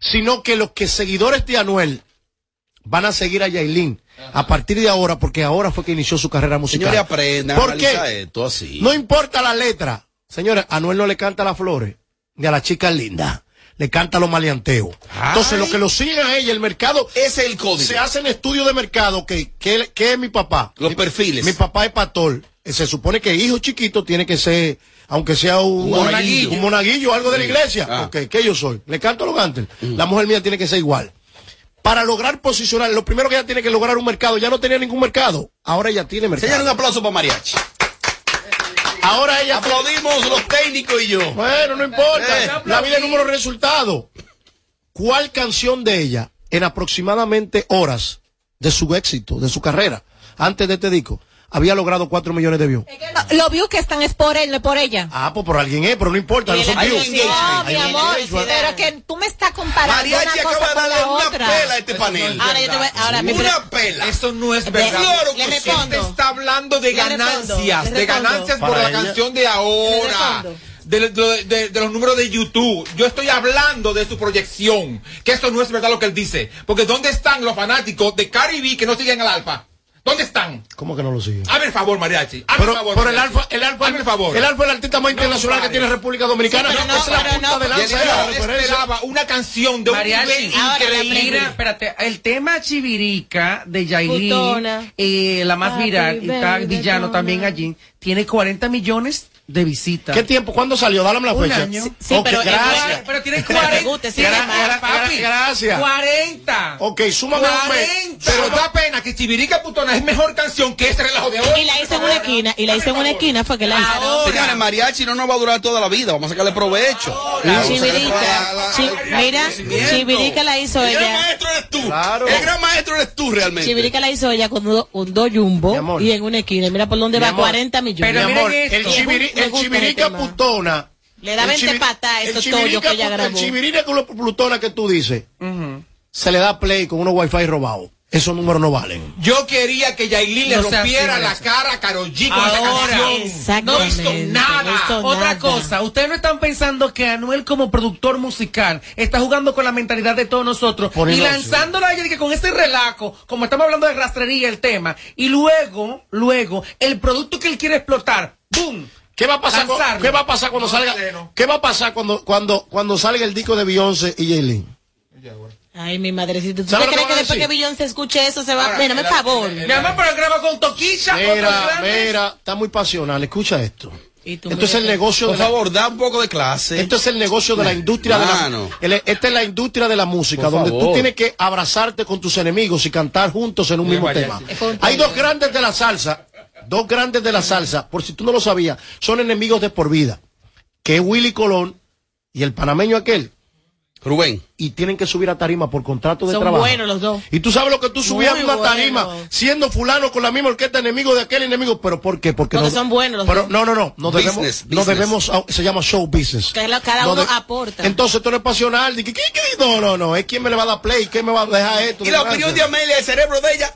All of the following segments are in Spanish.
sino que los que seguidores de Anuel van a seguir a Yailin a partir de ahora, porque ahora fue que inició su carrera musical. Señores, aprendan, ¿Por analiza qué? esto así. No importa la letra. Señores, Anuel no le canta las flores, ni a las chicas lindas. Le canta los maleanteos. Entonces, lo que lo siguen a ella, el mercado. Es el código. Se hacen estudios de mercado que, que, que es mi papá. Los Mi- perfiles. Mi papá es pastor. Se supone que hijo chiquito tiene que ser, aunque sea un, Un monaguillo. un monaguillo o algo de la iglesia. Ah. Ok, ¿qué yo soy? Le canto los gantes. La mujer mía tiene que ser igual. Para lograr posicionar, lo primero que ella tiene que lograr un mercado. Ya no tenía ningún mercado. Ahora ella tiene mercado. Señores, un aplauso para Mariachi. Ahora ella Aplaudimos los técnicos y yo. Bueno, no importa. Eh. La vida es número de resultados. ¿Cuál canción de ella, en aproximadamente horas de su éxito, de su carrera, antes de este disco, había logrado 4 millones de views? Lo- Los views que están es por él, no es por ella. Ah, pues por alguien es, pero no importa, no son views. No, mi amor, pero que tú me estás comparando Mariachi una cosa acaba de con darle una otra. pela a este panel. Ahora yo te voy, ahora Una pela. Eso no es verdad. Claro que. Usted está hablando de ganancias, de ganancias por la canción de ahora. De, de- de- de los números de YouTube. Yo estoy hablando de su proyección. Que eso no es verdad lo que él dice. Porque ¿dónde están los fanáticos de Caribe que no siguen al Alfa? ¿Dónde están? ¿Cómo que no lo siguen? Hazme el favor, mariachi. Hazme el favor. pero el alfa, el alfa, el favor. el alfa es el artista más internacional que tiene República Dominicana. Sí, pero no, Esa es la punta no, de lanza esperaba una canción de un Mariachi, nivel increíble. Mira, espérate, el tema Chivirica de Yailin, eh, la más viral, y está Villano también allí, tiene 40 millones de visitas. ¿Qué tiempo? ¿Cuándo salió? Dálame la Un fecha. año. Sí, pero es gracias. Pero tiene Pero me 40. gusta, sí, tiene- me gusta. papi, Gracias. 40. Ok, súmame un mes. 40. Pero da pena que Chivirica Putona es mejor canción que este relajo de hoy. Y la hice en una esquina, y la hice en una esquina, fue que la hice. Señores, Mariachi no nos va a durar toda la vida. Vamos a sacarle provecho. Chivirica, chi- mira, Chivirica la hizo ella. maestro eres tú. Claro. El gran maestro eres tú realmente. Chivirica la hizo ella con do jumbo Mi amor. y en una esquina. Mira por dónde Mi va, amor. 40 millones. Pero Mi miren amor, esto. el, chiviri- el chivirica este putona. Le da el 20 chivi- patas a esos tollos que ella grabó. El chivirica con los plutona que tú dices, se le da play con unos wifi robados. Esos números no valen. Yo quería que Yailin le No rompiera la cara a Karol G con esa Ahora. canción. Exactamente, No hizo nada. no hizo Otra nada. cosa, ustedes no están pensando que Anuel como productor musical está jugando con la mentalidad de todos nosotros Poniendo- y lanzándola a que con este relajo, como estamos hablando de rastrería el tema, y luego, luego, el producto que él quiere explotar, ¡boom! ¿Qué va a pasar. ¿qué va a pasar cuando No, salga? ¿Qué va a pasar cuando, cuando, cuando salga el disco de Beyoncé y Jaylin? Ay, mi madrecita. ¿Tú te ¿Sabes lo que crees que a después que decir? Beyoncé escuche eso se va? Ahora, Mira, me el- favor. Mi amor, pero graba con Toquilla, Mira, mira, está muy pasional. Escucha esto. Y tú Esto es el negocio Por de la, favor, da un poco de clase. esto es el negocio de la industria de la, Mano. el- esta es la industria de la música, Por donde tú tienes que abrazarte con tus enemigos y cantar juntos en un mismo vaya, tema. Hay dos grandes de la salsa, dos grandes de la salsa, por si tú no lo sabías, son enemigos de por vida, que es Willy Colón y el panameño aquel. Rubén. Y tienen que subir a tarima por contrato de Son trabajo. buenos los dos. Y tú sabes lo que tú subías a una tarima siendo fulano con la misma orquesta enemigo de aquel enemigo, pero ¿por qué? Porque, Porque no- son buenos los Pero dos. no, no, no, no debemos, Business, no debemos, se llama show business. Que cada No uno aporta. Entonces tú pasional, que, ¿qué, qué? no, no, no, es quién me le va a dar play, quién me va a dejar esto. Y la opinión de Amelia, el cerebro de ella.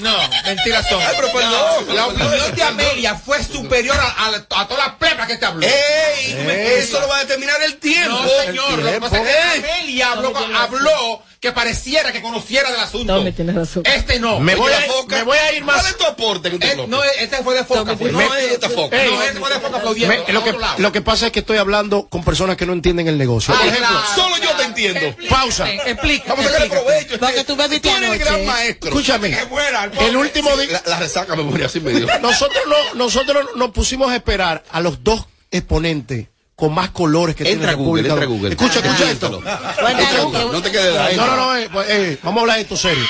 No, mentiras son. Ay, pero perdón. La opinión de Amelia fue superior a, a, a toda la plebra que te habló. ¡Ey! Eso lo va a determinar el tiempo. No, señor. Lo que pasa es que Amelia habló, habló que pareciera que conociera del asunto. Tommy tiene razón. Este no. Me voy, Oye, a, foca. me voy a ir más. ¿Cuál es tu aporte este Eh, bloque? no, este fue de foca. Fue. No es esta foca. Ey. No, este fue de foca aplaudiendo. Me- lo, que, lo que pasa es que estoy hablando con personas que no entienden el negocio. Por Ah, ejemplo, claro. Solo yo te entiendo. pausa. Explica. Vamos a sacarle provecho. Porque tú bebiste Tú eres el gran maestro. Escúchame, Que muera, el último día. La, la resaca me moría así medio. Nosotros no, nosotros nos pusimos a esperar a los dos exponentes con más colores que Entra tiene Google, República entra a Google. Escucha, escucha Ah, esto. No te quedes ahí. No, no, no, eh, pues, eh, vamos a hablar de esto serio.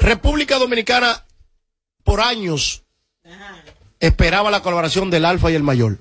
República Dominicana por años esperaba la colaboración del Alfa y el Mayor.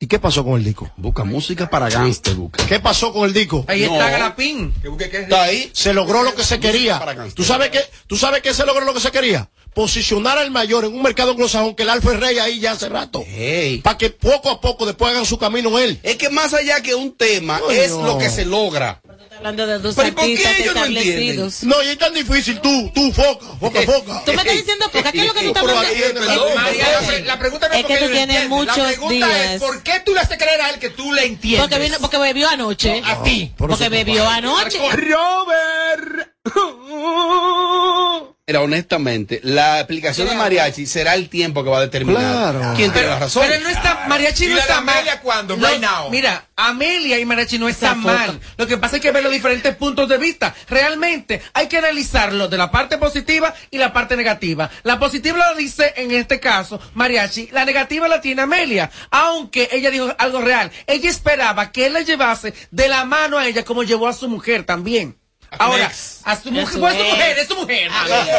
¿Y qué pasó con el disco? Busca música para gangster, busca. ¿Qué pasó con el disco? Ahí No. está Garapín. Que busque que- Está ahí. Se logró lo que se quería. ¿Tú sabes qué? ¿Tú sabes qué se logró lo que se quería? Posicionar al Mayor en un mercado anglosajón que el Alfa es rey ahí ya hace rato. Ey. Para que poco a poco después hagan su camino él. Es que más allá que un tema, Coño. es lo que se logra. Hablando de dos Pero ¿y por qué ellos no establecidos. No, y es tan difícil. Tú, tú, foca, foca, foca. Tú me estás diciendo, porque ¿qué es lo que tú estás hablando? la, pre- la pregunta no es, Es que tú tienes muchos La pregunta días. es ¿por qué tú le haces creer a él que tú le entiendes? Porque, vino, porque bebió anoche. a ti. Por Porque bebió anoche. Robert. Era honestamente, la explicación de mariachi será el tiempo que va a determinar Claro. quién tiene la razón. Pero no está, Mariachi ¿Y no de está mal. Amelia cuándo? No, Right now. Mira, Amelia y Mariachi no están mal. Lo que pasa es que ver los diferentes puntos de vista. Realmente hay que analizarlo de la parte positiva y la parte negativa. La positiva la dice en este caso Mariachi, la negativa la tiene Amelia. Aunque ella dijo algo real. Ella esperaba que él la llevase de la mano a ella como llevó a su mujer también. Ahora, a su mujer, pues, es mujer, es su mujer.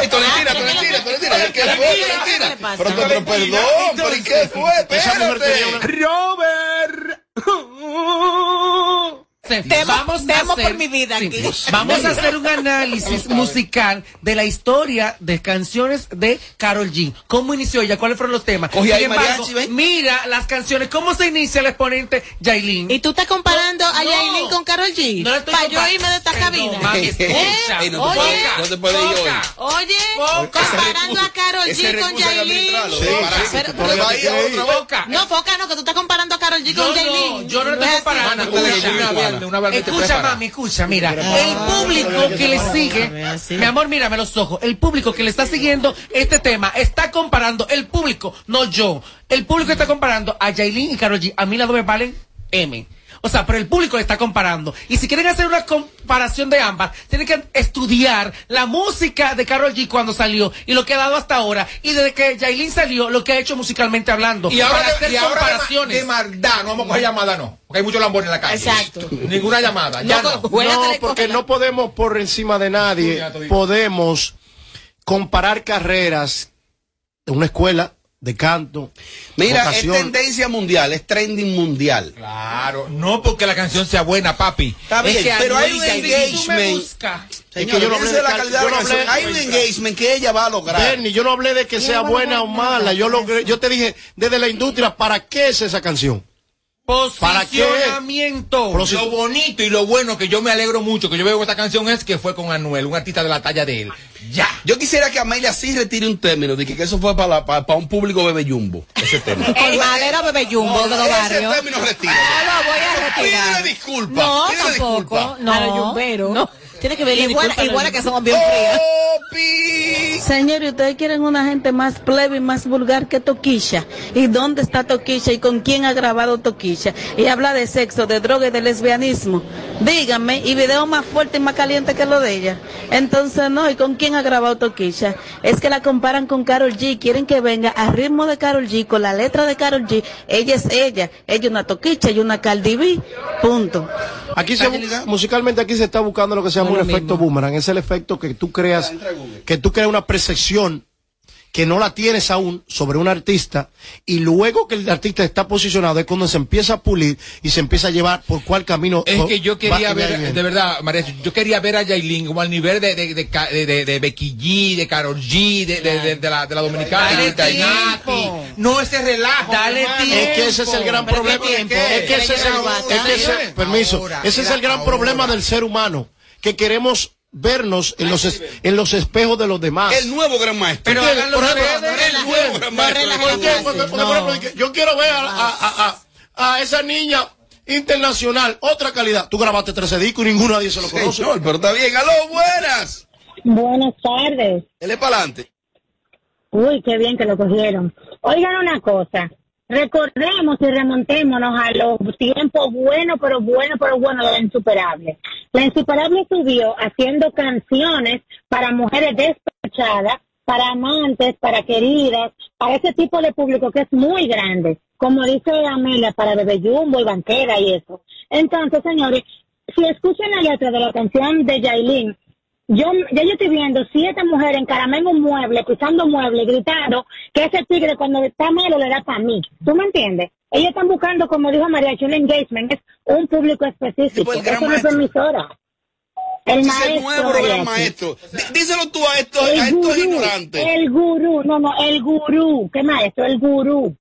Esto es esto es mentira. ¿Qué fue? Pero, pero perdón, pero ¿y qué fue? Mujer Espérate. Robert. Temo- vamos a temo hacer, por mi vida sí, aquí. Vamos a hacer un análisis musical de la historia de canciones de Carol G. ¿Cómo inició ella? ¿Cuáles fueron los temas? Coge ahí Sin embargo, mariachi, ven. mira las canciones. ¿Cómo se inicia el exponente Yailin? ¿Y tú estás comparando a No. Yailin con Carol G? No le estoy Para yo irme de esta cabina. mami, ¿Eh? escucha. Ey, no te Oye, puedes- no te puedes ir hoy. Foca. Oye, Foca. comparando a Carol G con administrarlo. Sí. No, Foca, no, que tú estás comparando a Carol G con no, Yailin. yo no es estoy comparando. Escucha, una mami, escucha, mira. El público que le sigue, mi amor, mírame los ojos. El público que le está siguiendo este tema está comparando, el público, no yo. El público está comparando a Yailin y Karol G. A mí las dos me valen M. O sea, pero el público le está comparando. Y si quieren hacer una comparación de ambas, tienen que estudiar la música de Karol G cuando salió y lo que ha dado hasta ahora. Y desde que Yailin salió, lo que ha hecho musicalmente hablando. Y ahora, para de, hacer y ahora de ma- comparaciones. de maldad, no vamos a coger llamada, no. Porque hay muchos lambones en la calle. Exacto. Ninguna llamada. Ya no. No, No, porque no podemos por encima de nadie, podemos comparar carreras de una escuela de canto. Mira, vocación. es tendencia mundial, es trending mundial. Claro, no porque la canción sea buena, papi. Está bien, Es que pero hay un engagement. buscas, Señor, que yo no hablé de la cal- calidad yo de la no hablé- canción. Hay un engagement que ella va a lograr. Bernie, yo no hablé de que sea buena o mala. Yo, logré- yo te dije desde la industria, ¿para qué es esa canción? ¿Para qué? posicionamiento. Pero si- Lo bonito y lo bueno que yo me alegro mucho que yo veo esta canción es que fue con Anuel, un artista de la talla de él. Ya. Yo quisiera que Amelia sí retire un término de que, que eso fue para, la- para, para un público bebe jumbo. Ese tema. El madero bebé jumbo de los ese barrios. término retira. No lo voy a retirar. Pídele disculpa. No, pídele tampoco. disculpa. No, no. Tiene que ver Igual, igual que somos bien frías. Opi. Señor, ¿y ustedes quieren una gente más plebe y más vulgar que Toquilla? ¿Y dónde está Toquilla y con quién ha grabado Toquilla? Y habla de sexo, de droga y de lesbianismo. Díganme, y video más fuerte y más caliente que lo de ella. Entonces, no, ¿y con quién ha grabado Toquilla? Es que la comparan con Carol G, quieren que venga a ritmo de Carol G, con la letra de Carol G. Ella es ella, ella es una Toquilla y una Cardi B. Punto. Aquí se, musicalmente aquí se está buscando lo que se llama Es un efecto mismo. boomerang. Es el efecto que tú creas, que tú creas una percepción que no la tienes aún sobre un artista y luego que el artista está posicionado es cuando se empieza a pulir y se empieza a llevar por cuál camino. Es que yo quería ver, de verdad, María, yo quería ver a Yailin como al nivel de, de, de, de, de- de Becky G, de Karol G, de, de, de- de la, de la dominicana, Dale de Tainati. tiempo. No ese relajo. Dale. Es que ese es el gran problema. Es que ese es el, permiso, ese es el gran problema del ser humano, que queremos vernos en los, es- en los espejos de los demás. El nuevo gran maestro. Pero Por ejemplo, el nuevo gran maestro. yo quiero ver a, a- a- a- a esa niña internacional, otra calidad. Tú grabaste 13 discos y ninguno nadie se lo conoce. Señor, pero está bien. ¡Aló, buenas! Buenas tardes. Él es para adelante. Uy, qué bien que lo cogieron. Oigan una cosa. Recordemos y remontémonos a los tiempos buenos, pero buenos, pero buenos de la insuperable. La insuperable subió haciendo canciones para mujeres despechadas, para amantes, para queridas, para ese tipo de público que es muy grande. Como dice Amelia, para Bebé Jumbo y Banquera y eso. Entonces, señores, si escuchan la letra de la canción de Yailin, yo, ya yo estoy viendo siete mujeres en un mueble, pisando muebles, gritando que ese tigre cuando está malo le da para mí. ¿Tú me entiendes? Ellos están buscando, como dijo María, un engagement, es un público específico. Pues Eso no es maestro. emisora. El es el maestro. nuevo gran maestro. Díselo tú a estos, a estos gurú, ignorantes. el gurú, no, no, el gurú. ¿Qué maestro? El gurú.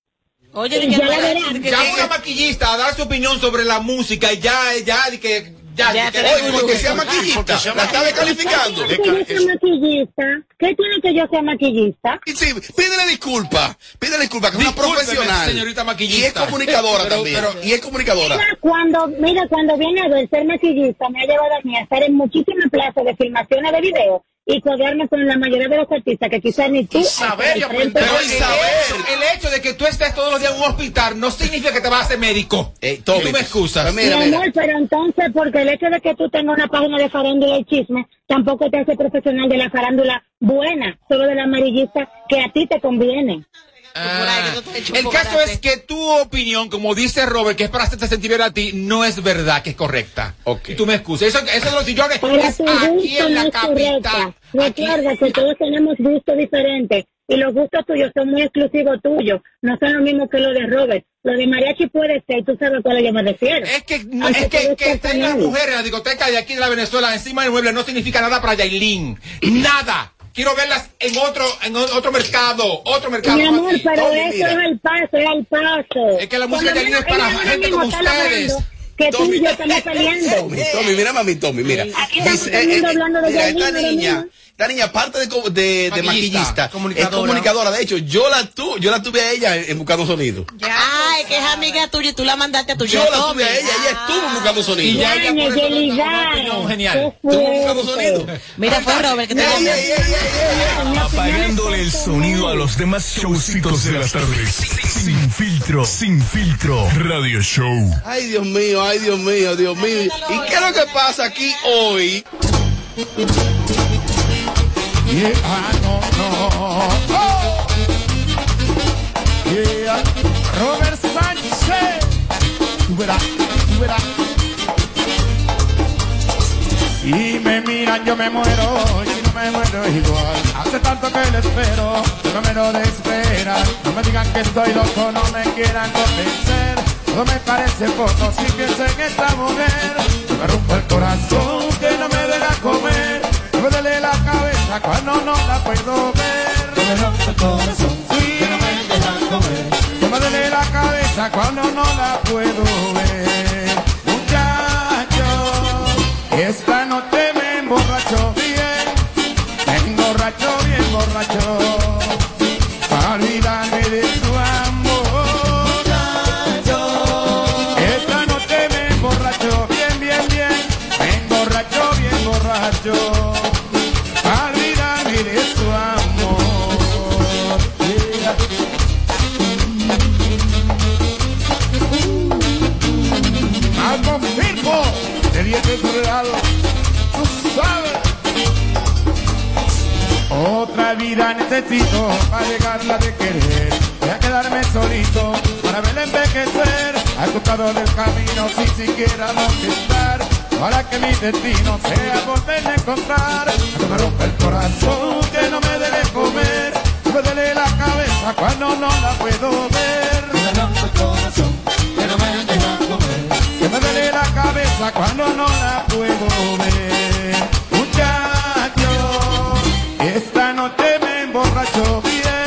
Oye, ya la verán. Llama una maquillista a dar su opinión sobre la música y ya, ya, de que Ya, Ya Oye, porque sea Porque maquillista, sea la está descalificando. ¿Qué tiene que yo sea maquillista? ¿Qué tiene que yo sea maquillista? Y sí, pídele disculpa, pídele disculpa, que es una profesional. señorita maquillista. Y es comunicadora Pero- también. pero- y es comunicadora. Mira, cuando, mira, cuando viene a ver ser maquillista, me ha llevado a mí a estar en muchísimas plazas de filmaciones de video y codearme con la mayoría de los artistas que quizás ni tú. Y saber y hasta el frente aprender. Pero saber. hecho, el hecho de que tú estés todos los días en un hospital no significa que te vas a hacer médico. Eh, Tommy, tú me excusas. pues, Mi mira. pero entonces, porque el hecho de que tú tengas una página de farándula y chisme, tampoco te hace profesional de la farándula buena, solo de la amarillista que a ti te conviene. Ah, el caso es que tu opinión, como dice Robert, que es para hacerte sentir bien a ti, no es verdad que es correcta. Ok. Y tú me excusas. Eso, eso de los sillones Para es tu aquí gusto en no la es correcta. capital. Recuerda que todos tenemos gustos diferentes y los gustos tuyos son muy exclusivos tuyos. No son los mismos que los de Robert. Lo de mariachi puede ser, tú sabes a cuál yo me refiero. Es que, no, es que, que es estén las mujeres en la discoteca de aquí de la Venezuela encima del mueble no significa nada para Yailin. Nada. Quiero verlas en otro, en otro mercado, otro mercado. Mi amor, aquí. pero eso mira. es el paso, es el paso. Es que la música de es para gente como ustedes. Que tú y yo estamos peleando. Tommy, Tommy, mira mami, Tommy, mira. Aquí estamos el mundo hablando de mira, Yailin esta niña, esta niña, aparte de, de, de Maquillista, comunicadora. es comunicadora. De hecho, yo la, tu, yo la tuve a ella en, en Buscando Sonido. Ay, que es amiga tuya y tú la mandaste a tu Yo la tuve a ella, ella estuvo en Buscando Y Sonido. ya ella por eso Yelida. opinión genial. Estuvo en Buscando Sonido. Mira, fue Robert que te ey. Apagándole el sonido a los demás showcitos de las tardes. Sin filtro, sin filtro. Radio Show. Ay, Dios mío, ay, Dios mío, Dios mío. ¿Y qué es lo que pasa aquí hoy? Yeah, ah, no, no. Oh. Yeah. Robert Sánchez. Tú verás, tú verás. Si me miran yo me muero, si no me muero igual. Hace tanto que le espero, no me lo desesperan. No me digan que estoy loco, no me quieran convencer. Todo me parece poco si pienso en esta mujer. Me rompe el corazón que no me deja comer. Me duele la cabeza cuando no la puedo ver. Me rompe el corazón que no me deja comer. Me duele la cabeza cuando no la puedo ver. Muchacho, esta noche necesito para llegarla de querer. Voy a quedarme solito para verla envejecer. Al costado del camino sin siquiera estar. Para que mi destino sea volverla a encontrar. Que me rompe el corazón, que no me debe comer. que Me duele la cabeza cuando no la puedo ver. Me rompe el corazón, que no me deja comer. Que me duele la cabeza cuando no la puedo ver. Muchacho, esta noche me emborracho bien,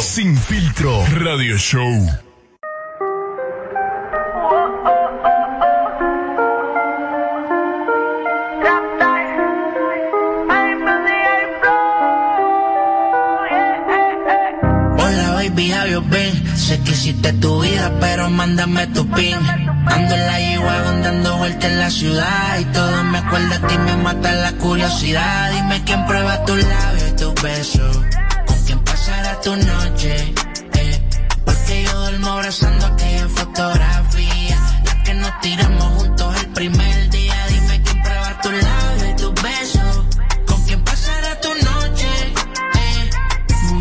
sin filtro. Radio Show. Hola baby, been? Sé que hiciste tu vida, pero mándame tu pin. Ando en la G-Wagon dando vueltas en la ciudad y todo me acuerda de ti, me mata la curiosidad. Dime quién prueba tus labios y tus besos, tu noche. eh. Porque yo duermo abrazando aquella fotografía, la que nos tiramos juntos el primer día. Dime quién prueba tus labios y tus besos, con quién pasará tu noche. eh.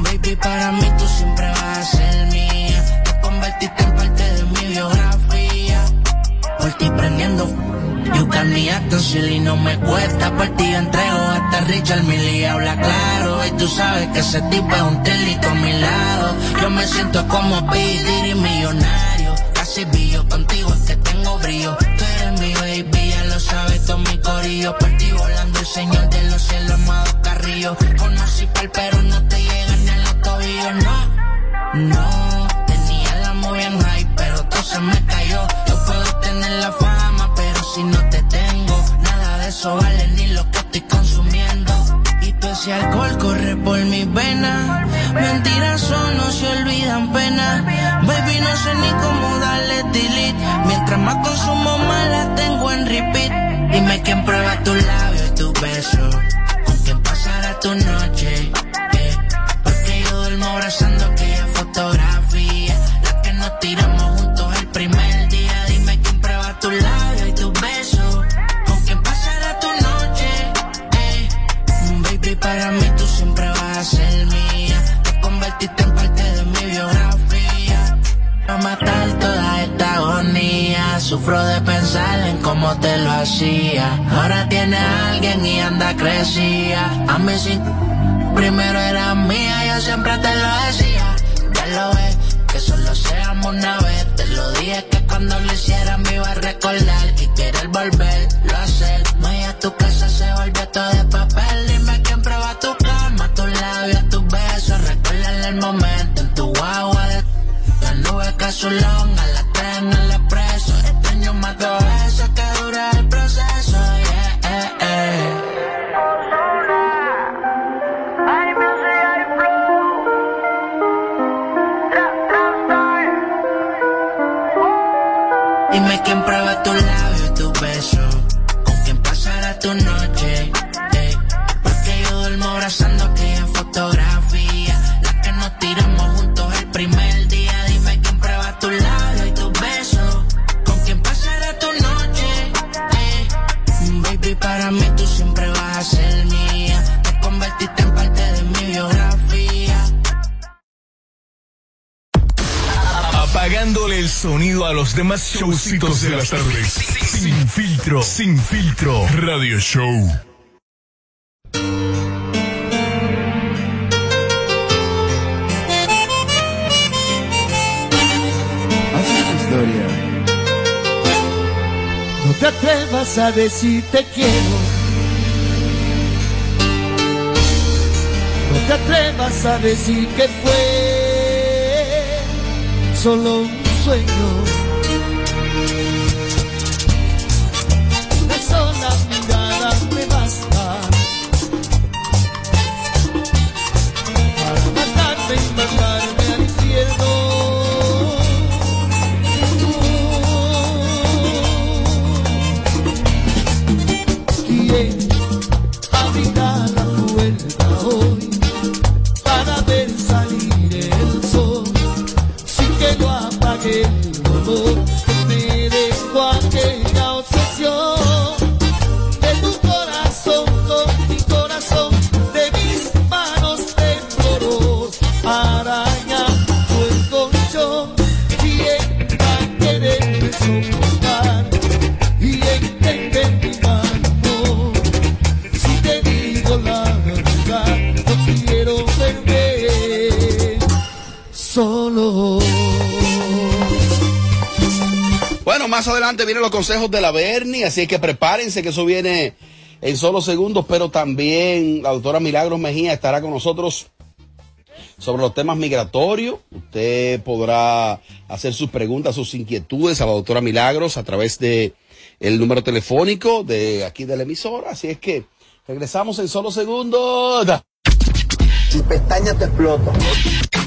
Baby, para mí tú siempre vas a ser mía. Te convertiste en parte de mi biografía. Por ti prendiendo You got me acting silly, no me cuesta Por ti entrego hasta Richard Millie Habla claro y tú sabes que ese tipo es un telito a mi lado Yo me siento como P. y millonario Casi billo, contigo es que tengo brillo Tú eres mi baby, ya lo sabes todo mi corillo Por ti volando el señor de los cielos, amado Carrillo Conocí pa'l pero no te llega ni a los tobillos, no No, tenía la muy en high, pero todo se me cayó. Yo puedo tener la fama, pero si no te tengo, nada de eso vale ni lo que estoy consumiendo. Ese alcohol corre por mis venas. Mentiras son, no se olvidan pena. Baby, no sé ni cómo darle delete. Mientras más consumo, más la tengo en repeat. Dime quién prueba tu labio y tu beso. Con quién pasará tu noche. eh. Porque yo duermo abrazando aquella fotografía. La que nos tiramos Sufro de pensar en cómo te lo hacía. Ahora tiene a alguien y anda crecía. A mí sin primero era mía, yo siempre te lo decía. Ya lo ves, que solo seamos una vez. Te lo dije que cuando lo hiciera me iba a recordar. Y querer volver, lo hacer. Voy a tu casa, se volvió Dime quién prueba tu labio y tu beso. Los demás showcitos de las tardes. Sin filtro, sin filtro. Radio Show. Historia. No te atrevas a decir te quiero. No te atrevas a decir que fue solo un sueño. solo. Bueno, más adelante vienen los consejos de la Berni, así que prepárense que eso viene en solo segundos, pero también la doctora Milagros Mejía estará con nosotros sobre los temas migratorios. Usted podrá hacer sus preguntas, sus inquietudes a la doctora Milagros a través de el número telefónico de aquí de la emisora. Así es que regresamos en solo segundos. Si pestaña te.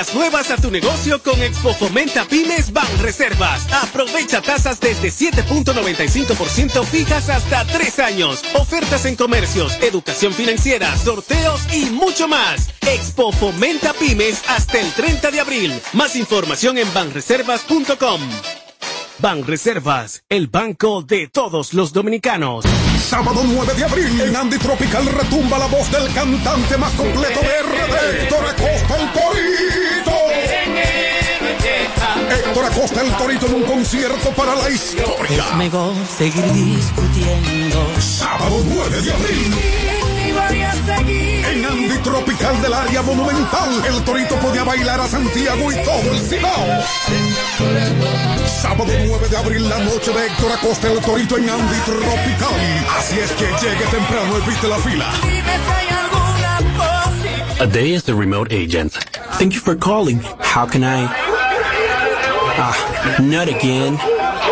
Pilas nuevas a tu negocio con Expo Fomenta Pymes Ban Reservas. Aprovecha tasas desde 7.95% fijas hasta 3 años. Ofertas en comercios, educación financiera, sorteos y mucho más. Expo Fomenta Pymes hasta el 30 de abril. Más información en banreservas.com. Banreservas, el banco de todos los dominicanos. Sábado 9 de abril, en Andy Tropical retumba la voz del cantante más completo de RD, Héctor Acosta el Torito. Héctor Acosta el Torito en un concierto para la historia. Es mejor seguir discutiendo. Sábado 9 de abril. En Andy Tropical del área monumental, el Torito podía bailar a Santiago y todo el Cibao. Sábado 9 de abril, la noche de Héctor Acosta el Torito en Andy Tropical. Así es que llegue temprano, evite la fila. A day as the remote agent. Thank you for calling. How can I? Ah, not again.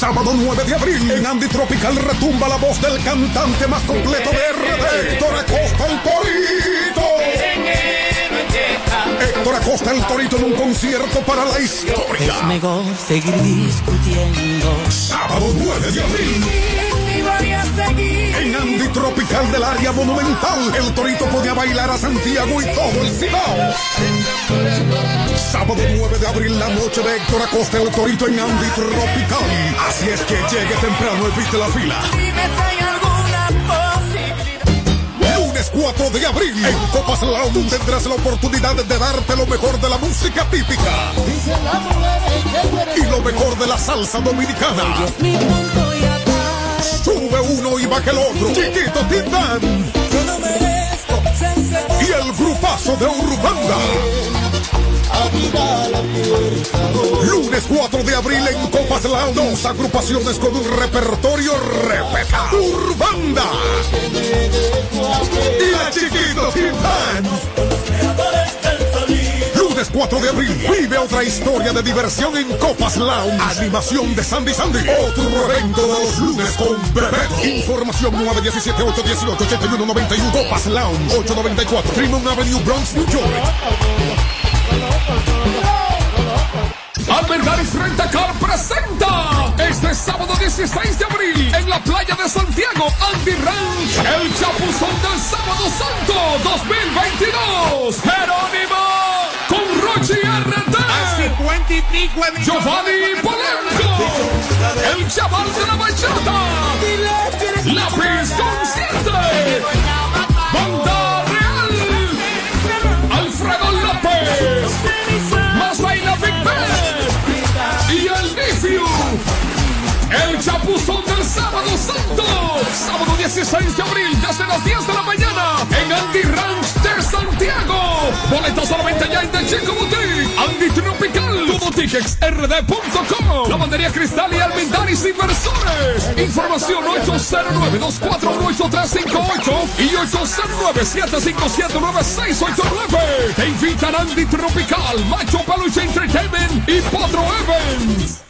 Sábado 9 de abril, en Andy Tropical retumba la voz del cantante más completo de RD, Héctor Acosta el Torito. Héctor Acosta el Torito en un concierto para la historia. Es mejor seguir discutiendo. Sábado 9 de abril. En Andy Tropical del área monumental, el Torito podía bailar a Santiago y todo el Cibao. Sábado 9 de abril, la noche de Héctor Acosta el Torito en Andy Tropical. Así es que llegue temprano, evite la fila. Lunes 4 de abril, en Copas Lounge tendrás la oportunidad de darte lo mejor de la música típica y lo mejor de la salsa dominicana. Sube uno y baja el otro. Chiquito Titán. Y el grupazo de Urbanda. Lunes 4 de abril en Copas Lounge. Dos agrupaciones con un repertorio repetado. Urbanda. Y la Chiquito. Lunes 4 de abril, vive otra historia de diversión en Copas Lounge. Animación de Sandy Sandy. Otro evento de los lunes con Bebeto. Información 917-818-8191. Copas Lounge 894. Fremont Avenue, Bronx, New York. Garis Rentacar presenta este sábado 16 de abril en la playa de Santiago, Andy Ranch, el chapuzón del Sábado Santo 2022. Jerónimo con Rochi RD. Giovanni Polanco, el chaval de la bachata, Lápiz Consciente, Chapuzón del sábado santo. Sábado 16 de abril, desde las 10 de la mañana, en Andy Ranch de Santiago. Boletos a la venta ya en The Chico Boutique. Andy Tropical. Todo tickets rd.com. Lavandería Cristal y Almendaris Inversores. Información 809-241-8358 y 809-757-9689. Te invitan Andy Tropical, Macho Peluche Entertainment y Potro Evans.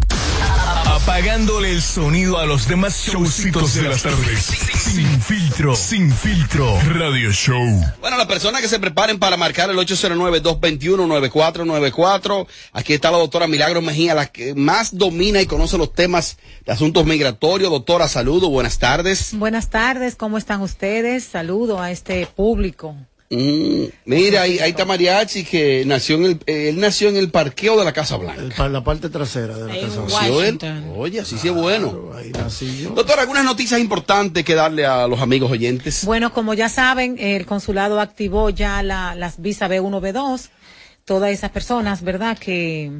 Apagándole el sonido a los demás showcitos de las tardes. Sin filtro. Sin filtro radio show. Bueno, las personas que se preparen para marcar el 809-221-9494. Aquí está la doctora Milagro Mejía, la que más domina y conoce los temas de asuntos migratorios. Doctora, saludo, buenas tardes. Buenas tardes, ¿cómo están ustedes? Saludo a este público. Mm, mira, ahí, ahí está Mariachi que nació en el, eh, él nació en el parqueo de la Casa Blanca. El- la parte trasera de la casa. Nació él. Oye, así sí es bueno. Doctora, algunas noticias importantes que darle a los amigos oyentes. Bueno, como ya saben, el consulado activó ya la- las visas B1, B2. Todas esas personas, ¿verdad?, que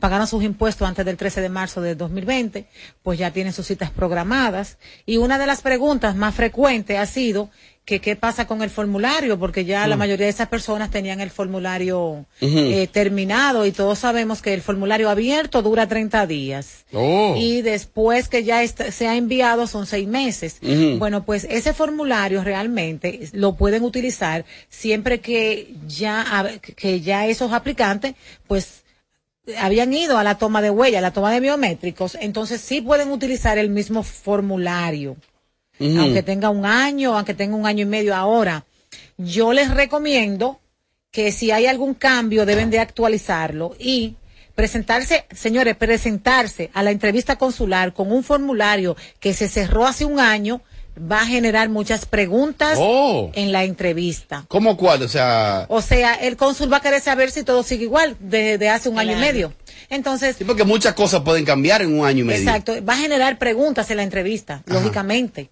pagaron sus impuestos antes del 13 de marzo de 2020, pues ya tienen sus citas programadas. Y una de las preguntas más frecuentes ha sido que qué pasa con el formulario, porque ya la Mm. mayoría de esas personas tenían el formulario eh, terminado y todos sabemos que el formulario abierto dura 30 días. Oh. Y después que ya est- se ha enviado son seis meses. Bueno, pues ese formulario realmente lo pueden utilizar siempre que ya, que ya esos aplicantes, pues, habían ido a la toma de huella, a la toma de biométricos, entonces sí pueden utilizar el mismo formulario Aunque tenga un año, aunque tenga un año y medio ahora. Yo les recomiendo que si hay algún cambio deben de actualizarlo y presentarse, señores, presentarse a la entrevista consular con un formulario que se cerró hace un año va a generar muchas preguntas Oh. en la entrevista. ¿Cómo cuál? O sea, O sea, el cónsul va a querer saber si todo sigue igual desde hace un año y medio. Entonces, sí, porque muchas cosas pueden cambiar en un año y medio. Exacto, va a generar preguntas en la entrevista, lógicamente.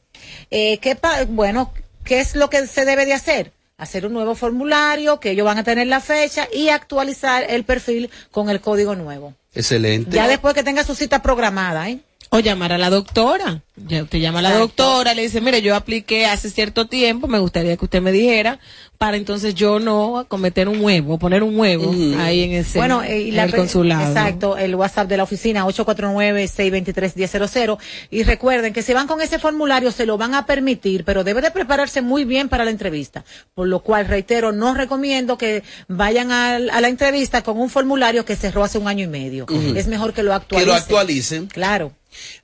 Eh, ¿qué pa- bueno, ¿qué es lo que se debe de hacer? Hacer un nuevo formulario, que ellos van a tener la fecha y actualizar el perfil con el código nuevo. Excelente. Ya después que tenga su cita programada, ¿eh? O llamar a la doctora. Ya usted llama a la Exacto. doctora, le dice, mire, yo apliqué hace cierto tiempo, me gustaría que usted me dijera, para entonces yo no cometer un huevo, poner un huevo ahí en ese Bueno, eh, y en la el consulado. Exacto, el WhatsApp de la oficina 849-623-1000. Y recuerden que si van con ese formulario se lo van a permitir, pero debe de prepararse muy bien para la entrevista. Por lo cual, reitero, no recomiendo que vayan a, la entrevista con un formulario que cerró hace un año y medio. Es mejor que lo Que actualicen. lo actualicen. Claro.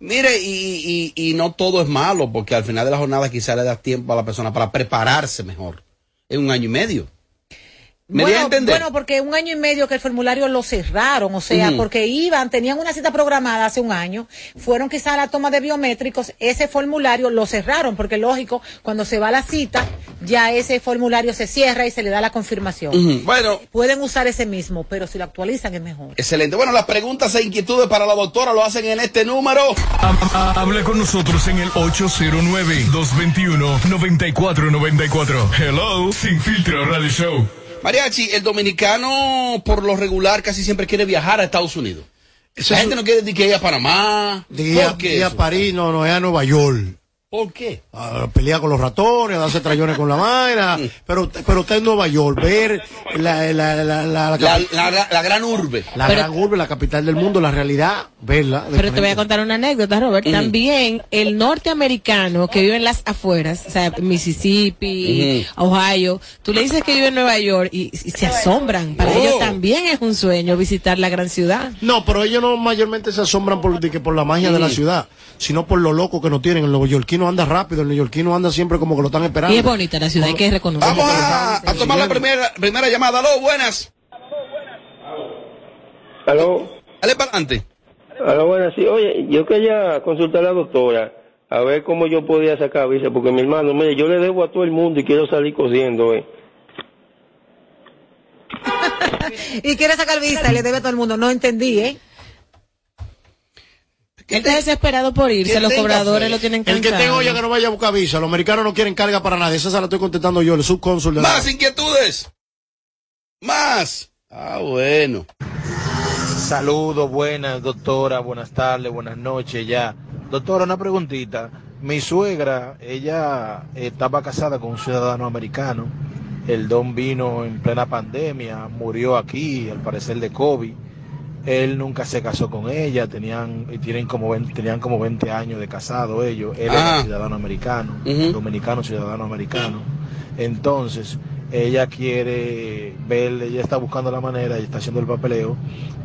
Mire, y, y, y no todo es malo, porque al final de la jornada quizá le da tiempo a la persona para prepararse mejor. En un año y medio. ¿Me a Bueno, entender? bueno, porque un año y medio que el formulario lo cerraron, o sea, porque iban, tenían una cita programada hace un año, fueron quizá a la toma de biométricos, ese formulario lo cerraron, porque lógico, cuando se va a la cita, ya ese formulario se cierra y se le da la confirmación. Bueno, Pueden usar ese mismo, pero si lo actualizan es mejor. excelente. Bueno, las preguntas e inquietudes para la doctora lo hacen en este número. Habla con nosotros en el 809-221-9494. Hello, Sin filtro radio show. Mariachi, el dominicano por lo regular casi siempre quiere viajar a Estados Unidos. La gente no quiere ni que ir a Panamá. Día, ¿Por qué día a? París, no, no, es a Nueva York. ¿Por qué? A pelear con los ratones, a darse trayones con la vaina. Pero, pero está en Nueva York, ver la, la, la, la, la, La, la- la gran urbe. la gran urbe, la capital del mundo, la realidad, verla. de Pero te voy a contar una anécdota, Robert. También el norteamericano que vive en las afueras, o sea, Mississippi, Ohio, tú le dices que vive en Nueva York y, y se asombran. Para Oh. ellos también es un sueño visitar la gran ciudad. No, pero ellos no mayormente se asombran por, de que por la magia de la ciudad, sino por lo loco que nos tienen. El neoyorquino anda rápido, el neoyorquino anda siempre como que lo están esperando. Y es bonita la ciudad, hay que reconocer. Vamos a, a tomar la primera, primera llamada. Aló, buenas. Aló. Dale para adelante. Aló, buenas, sí. Oye, yo quería consultar a la doctora a ver cómo yo podía sacar visa, porque mi hermano, mire, yo le debo a todo el mundo y quiero salir cosiendo, eh. Y quiere sacar visa y le debe a todo el mundo. No entendí, ¿eh? Él está desesperado por irse, Que los cobradores fe. lo tienen El que tenga olla que no vaya a buscar visa. Los americanos no quieren carga para nadie. Esa se la estoy contestando yo, el subcónsul de la- Más inquietudes. Más. Ah, bueno. Saludos, buenas, doctora, buenas tardes, buenas noches ya. Doctora, una preguntita. Mi suegra, ella estaba casada con un ciudadano americano. El don vino en plena pandemia, murió aquí, al parecer de COVID. Él nunca se casó con ella, tenían, y tienen como 20, tenían como 20 años de casado ellos. Él Ah. era ciudadano americano, dominicano, ciudadano americano. Entonces, ella quiere ver, ella está buscando la manera y está haciendo el papeleo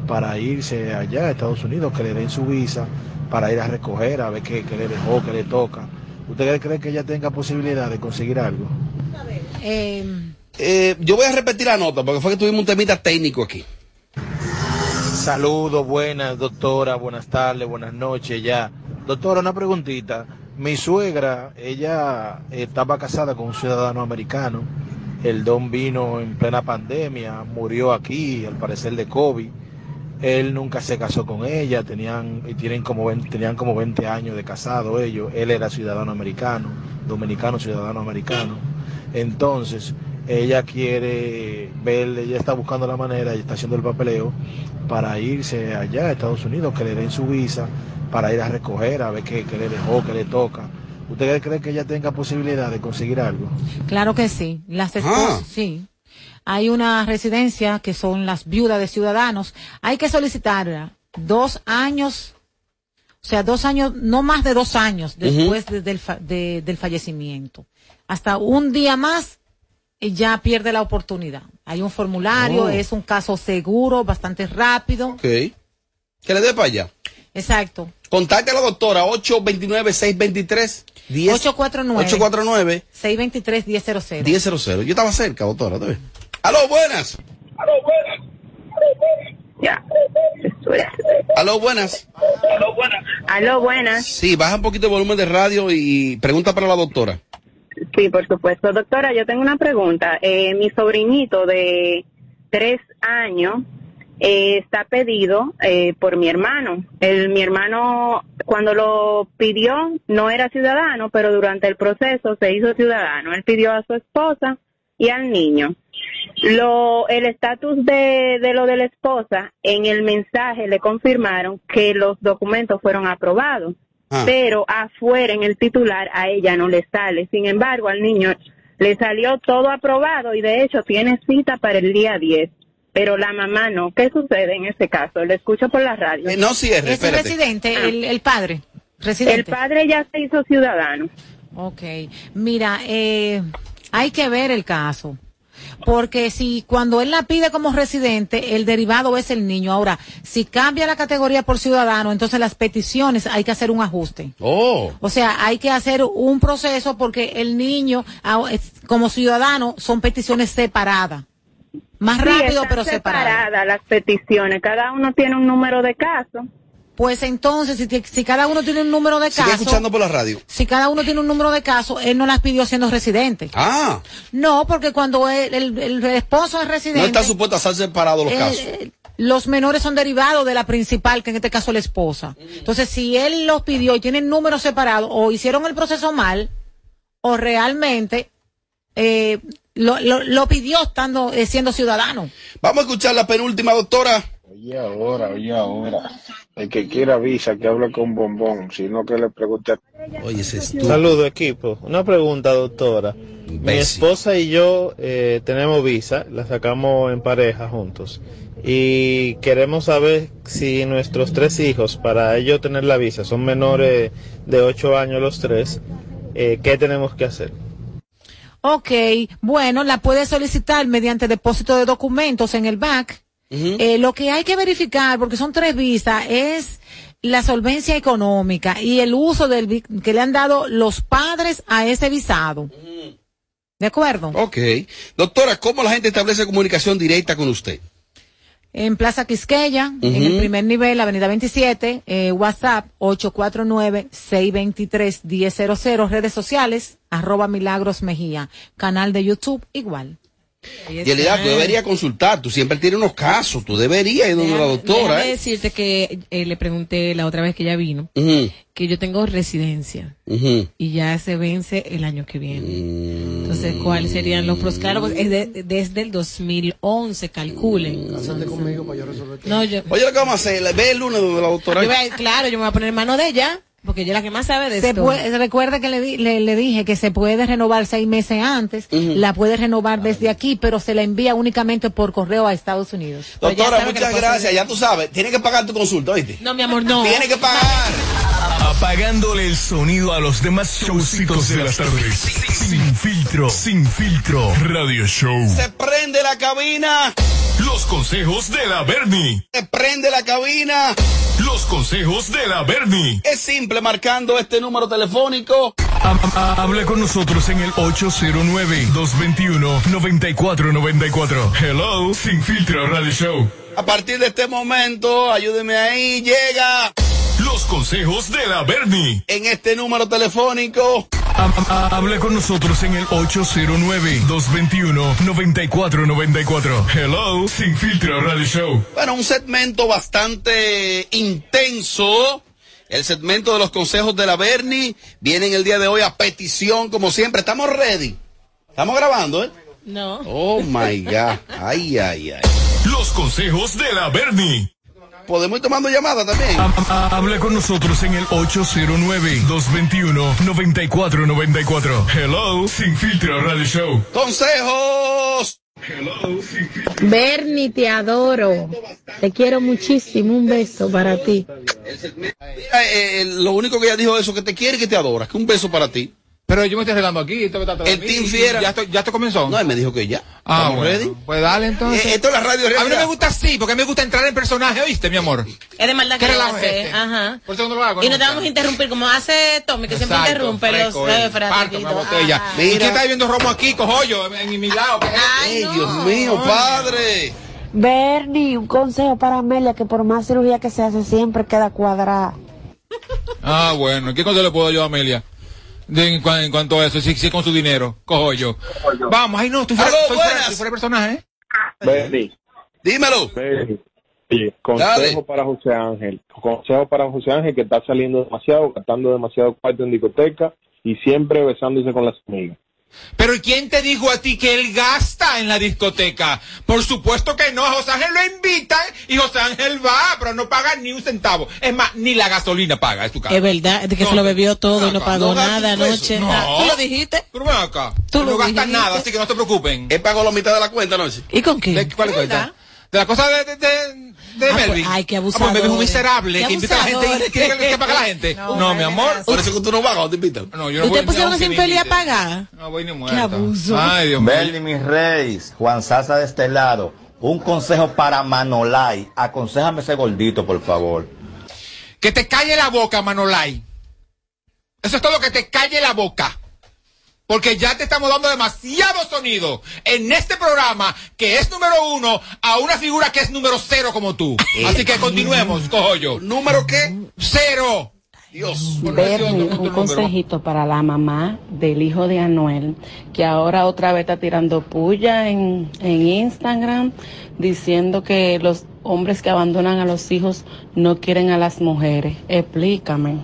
para irse allá a Estados Unidos, que le den su visa, para ir a recoger, a ver qué, qué le dejó, qué le toca. ¿Usted cree que ella tenga posibilidad de conseguir algo? Eh, yo voy a repetir la nota porque fue que tuvimos un temita técnico aquí. Saludos, buenas, doctora, buenas tardes, buenas noches ya. Doctora, una preguntita. Mi suegra, ella estaba casada con un ciudadano americano. El don vino en plena pandemia, murió aquí, al parecer de COVID. Él nunca se casó con ella, tenían, y tienen como 20, tenían como 20 años de casado ellos. Él era ciudadano americano, dominicano, ciudadano americano. Entonces, ella quiere ver, ella está buscando la manera y está haciendo el papeleo para irse allá a Estados Unidos, que le den su visa, para ir a recoger, a ver qué, qué le dejó, qué le toca. ¿Usted cree que ella tenga posibilidad de conseguir algo? Claro que sí. Las esposas, Ah. sí. Hay una residencia que son las viudas de ciudadanos. Hay que solicitarla dos años, o sea, dos años, no más de dos años después de- del, fa- de- del fallecimiento. Hasta un día más y ya pierde la oportunidad. Hay un formulario, Oh. es un caso seguro, bastante rápido. Ok. Que le dé para allá. Exacto. Contacte a la doctora 829-623-10. 849. 849 623 1000. 1000. Yo estaba cerca, doctora. ¿tú ves? Aló, buenas. Ya. Aló, buenas. Aló, buenas. Sí, baja un poquito el volumen de radio y pregunta para la doctora. Sí, por supuesto. Doctora, yo tengo una pregunta. Eh, mi sobrinito de tres años eh, está pedido eh, por mi hermano. El, mi hermano, cuando lo pidió, no era ciudadano, pero durante el proceso se hizo ciudadano. Él pidió a su esposa y al niño. Lo, el estatus de, de lo de la esposa, en el mensaje le confirmaron que los documentos fueron aprobados, Ah. pero afuera en el titular a ella no le sale. Sin embargo, al niño le salió todo aprobado y de hecho tiene cita para el día 10, pero la mamá no. ¿Qué sucede en ese caso? Lo escucho por la radio. Eh, no cierre, Es el residente, el, el padre. Residente. El padre ya se hizo ciudadano. Ok, mira, eh, hay que ver el caso. Porque si cuando él la pide como residente, el derivado es el niño. Ahora, si cambia la categoría por ciudadano, entonces las peticiones hay que hacer un ajuste. Oh. O sea, hay que hacer un proceso porque el niño, ah, como ciudadano, son peticiones separadas. Más Sí, rápido, pero separadas. separadas las peticiones. Cada uno tiene un número de caso. Pues entonces, si, cada uno tiene un número de Sigue casos, escuchando por la radio. si cada uno tiene un número de casos, él no las pidió siendo residente. Ah, No, porque cuando el, el- el esposo es no residente, está supuesto a ser separados los casos. eh, los menores son derivados de la principal, que en este caso es la esposa. Entonces, si él los pidió y tienen números separados, o hicieron el proceso mal, o realmente eh, lo, lo- lo pidió estando eh, siendo ciudadano. Vamos a escuchar la penúltima, doctora. Oye ahora, oye ahora. El que quiera avisa que hable con Bombón, sino que le pregunte. Oye, ese es Saludos equipo. Una pregunta, doctora. Mi esposa y yo eh, tenemos visa, la sacamos en pareja juntos. Y queremos saber si nuestros tres hijos, para ellos tener la visa, son menores de 8 años los tres, eh, ¿qué tenemos que hacer? Ok, bueno, la puede solicitar mediante depósito de documentos en el BAC. Eh, lo que hay que verificar, porque son tres visas, es la solvencia económica y el uso del que le han dado los padres a ese visado. ¿De acuerdo? Ok. Doctora, ¿cómo la gente establece comunicación directa con usted? En Plaza Quisqueya, en el primer nivel, Avenida 27, eh, WhatsApp 849-623-1000, redes sociales, arroba Milagros Mejía, canal de YouTube igual. Yelida, tú deberías consultar, tú siempre tienes unos casos, tú deberías ir donde la doctora. Déjame ¿eh? decirte que eh, le pregunté la otra vez que ella vino que yo tengo residencia y ya se vence el año que viene. Entonces, ¿cuáles serían los pros? Claro, pues, es de- desde el 2011, calculen. No, yo, Oye, lo que vamos a hacer, ve el lunes donde la doctora. yo a- claro, yo me voy a poner en mano de ella, porque ella es la que más sabe de Se esto. puede, recuerda que le, di- le, le dije que se puede renovar seis meses antes, la puede renovar desde aquí, pero se la envía únicamente por correo a Estados Unidos. Doctora, muchas gracias, ya tú sabes, tienes que pagar tu consulta, ¿oíste? No, mi amor, no. Tienes que pagar. Apagándole el sonido a los demás showcitos de las tardes. Sin filtro, sin filtro. Radio Show. Se prende la cabina. Los consejos de la Bernie. Se prende la cabina. Los consejos de la Bernie. Es simple, marcando este número telefónico. Ha- ha- Hable con nosotros en el 809-221-9494. Hello, Sin Filtro Radio Show. A partir de este momento, ayúdeme ahí, llega. Los consejos de la Bernie. En este número telefónico. Ha- ha- Hable con nosotros en el 809-221-9494. Hello, Sin Filtro Radio Show. Bueno, un segmento bastante intenso. El segmento de los consejos de la Bernie viene en el día de hoy a petición, como siempre. Estamos ready. Estamos grabando, ¿eh? No. Oh my God. Ay, ay, ay. Los consejos de la Bernie. Podemos ir tomando llamadas también. Ha- ha- Hable con nosotros en el 809-221-9494. Hello, Sin Filtro Radio Show. Consejos. Bernie, te adoro. Te quiero muchísimo. Un beso para ti. Mira, eh, lo único que ella dijo eso, que te quiere y que te adora. Que un beso para ti. Pero yo me estoy arreglando aquí. Esto me está El Team Fiera. ¿Ya esto, ya esto comenzó? No, él me dijo que ya. Ah, ¿Estamos bueno. ready? Pues dale entonces. Eh, esto es la radio A mí no me gusta así, porque a mí me gusta entrar en personaje, ¿oíste, mi amor? Es de maldad ¿Qué que lo hace. este? Ajá. Por eso no lo hago. Y no te vamos a interrumpir como hace Tommy, que siempre interrumpe los fresco, eh. la botella. ¿Y quién está bebiendo romo aquí, cojollo? En, en mi lado. Ay, Dios mío, padre. Bernie, un consejo para Amelia que por más cirugía que se hace siempre queda cuadrada. Ah, bueno. ¿Qué cosa le puedo yo a Amelia? De- en, en cuanto a eso, si, si con su dinero, cojo yo. Vamos, ay no, tú fuera, Aló, estoy fuera, fuera personaje, ¿eh? Bernie. Dímelo. Bernie. Oye, consejo Dale. para José Ángel. Consejo para José Ángel que está saliendo demasiado, gastando demasiado cuarto en discoteca y siempre besándose con las amigas. Pero ¿y quién te dijo a ti que él gasta en la discoteca? Por supuesto que no, José Ángel lo invita y José Ángel va, pero no paga ni un centavo. Es más, ni la gasolina paga, es tu casa. Es verdad, de que se lo bebió todo y no pagó no nada anoche. No. Ah, ¿Tú lo dijiste? Pero ven acá. Tú no lo gastas dijiste. nada, así que no se preocupen. Él pagó la mitad de la cuenta, ¿no? ¿Y con qué? ¿De cuál cuenta? De la cosa de, de, de, de Ah, pues, Melvin. ay, qué Ah, pues Melvin es un miserable Qué que invita a la gente y quiere que, que pague la gente. No, mi amor. Por eso que tú no vas cuando te invitan. No, yo no voy ¿Ustedes pusieron ni infeliz a pagar? No voy ni Qué muerta. abuso. Ay, Dios mío. Bernie, mis reyes, Juan Sasa de este lado. Un consejo para Manolay. Aconsejame ese gordito, por favor. Que te calle la boca, Manolay. Eso es todo, que te calle la boca. Porque ya te estamos dando demasiado sonido en este programa, que es número uno, a una figura que es número cero como tú. Así que continuemos, cojollo. ¿Número qué? Cero. Dios. Bernie, un consejito para la mamá del hijo de Anuel, que ahora otra vez está tirando puya en, en Instagram, diciendo que los hombres que abandonan a los hijos no quieren a las mujeres. Explícame.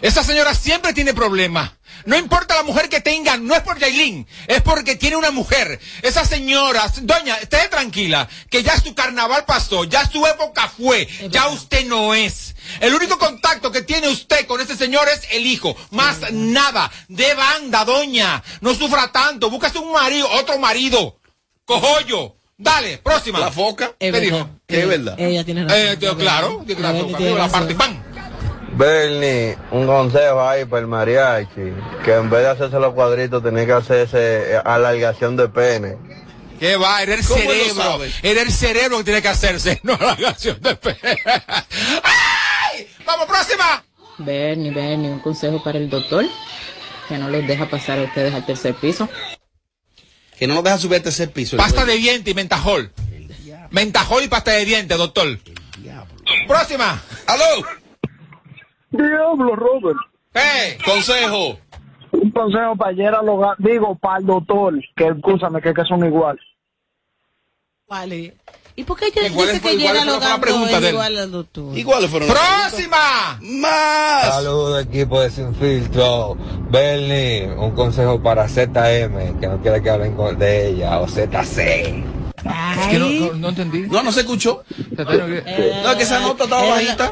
Esa señora siempre tiene problemas. No importa la mujer que tenga, no es por Yailin, es porque tiene una mujer. Esa señora, doña, esté tranquila, que ya su carnaval pasó, ya su época fue, ya usted no es. El único contacto que tiene usted con ese señor es el hijo, más nada. De banda, doña, no sufra tanto, búscase un marido, otro marido. Cojollo, dale, próxima. La foca. ¿Qué dijo? Es verdad. Ella tiene razón. Eh, claro, tiene la, parte, ¡pam! Bernie, un consejo ahí para el mariachi, que en vez de hacerse los cuadritos tenía que hacerse eh, alargación de pene. ¿Qué va? Era el ¿Cómo él lo cerebro. Era el cerebro que tiene que hacerse, no la canción de pe- ¡Ay! ¡Vamos, próxima! Bernie, Bernie, un consejo para el doctor, que no los deja pasar a ustedes al tercer piso. Que no nos deja subir al tercer piso. Pasta de diente y mentajol. Mentajol y pasta de diente, doctor. Próxima. ¡Aló! Diablo, Robert. ¡Eh! Consejo. Un consejo para ayer digo, para el doctor, que escúchame, que, que son igual. Vale. ¿Y por qué ella Igual dice es- que pregunta de él. igual al doctor? ¿Y fueron ¡Próxima! ¡Más! Saludos equipo de Sin Filtro. Bernie, un consejo para ZM, que no quiere que hablen con- de ella, o ZC. Es que no, no, no entendí. No, no se escuchó. No, es que esa nota estaba bajita.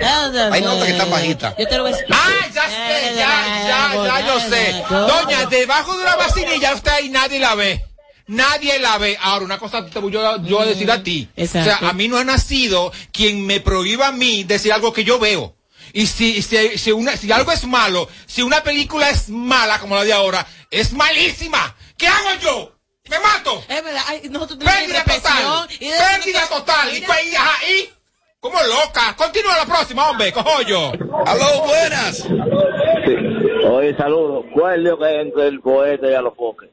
Hay notas que están bajitas. Yo te lo voy a ¡Ah, ya sé! Ya, ya, ya, yo sé. Doña, debajo de una vacinilla usted ahí nadie la ve. Nadie la ve. Ahora, una cosa te voy yo, yo a decir a ti. Exacto. O sea, a mí no ha nacido quien me prohíba a mí decir algo que yo veo. Y si, si, si, una, si algo es malo, si una película es mala como la de ahora, es malísima. ¿Qué hago yo? ¡Me mato! Es verdad, ay, nosotros tenemos Pérdida total. y de- Pérdida total. Y, pues, y, ajá, y, como loca. Continúa la próxima, hombre, cojo yo. Aló, buenas. Oye, saludos. ¿Cuál es el lío que hay entre el poeta y a los foques?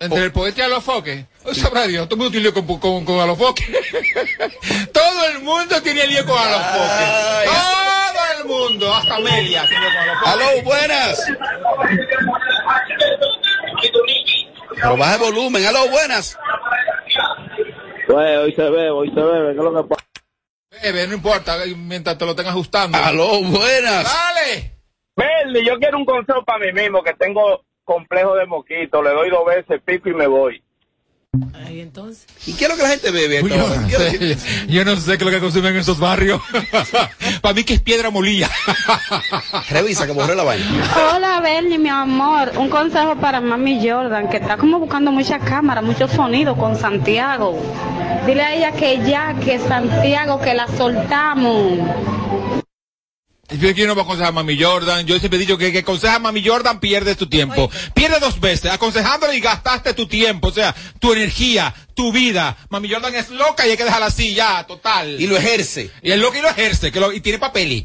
Entre el poeta y los foques. Oh, sabrá Dios, todo el mundo tiene lío con, con, con Alofoque. todo el mundo tiene lío con Alofoque. Todo el mundo, hasta Amelia tiene lío con Alofoque. Aló, buenas. Pero baja el volumen. Aló, buenas. Pues hoy se ve, hoy se ve, ¿qué es lo que pasa? Bebe, no importa, mientras te lo estén ajustando. Aló, buenas. Dale. Bernie, yo quiero un consejo para mí mismo, que tengo complejo de moquito, le doy dos veces pico y me voy. Ahí entonces. ¿Y qué es lo que la gente bebe? Uy, yo, no sé, yo no sé qué es lo que consumen en esos barrios. Para mí que es piedra molía. Revisa que borré la vaina. Hola, Bernie, mi amor. Un consejo para mami Jordan, que está como buscando mucha cámara, mucho sonido con Santiago. Dile a ella que ya, que Santiago, que la soltamos. Yo quiero no aconsejar a Mami Jordan. Yo siempre he dicho que que aconseja a Mami Jordan pierdes tu tiempo. Pierde dos veces. Aconsejándole y gastaste tu tiempo. O sea, tu energía, tu vida. Mami Jordan es loca y hay que dejarla así ya, total. Y lo ejerce. Y es loca y lo ejerce. Que lo, y tiene papeles.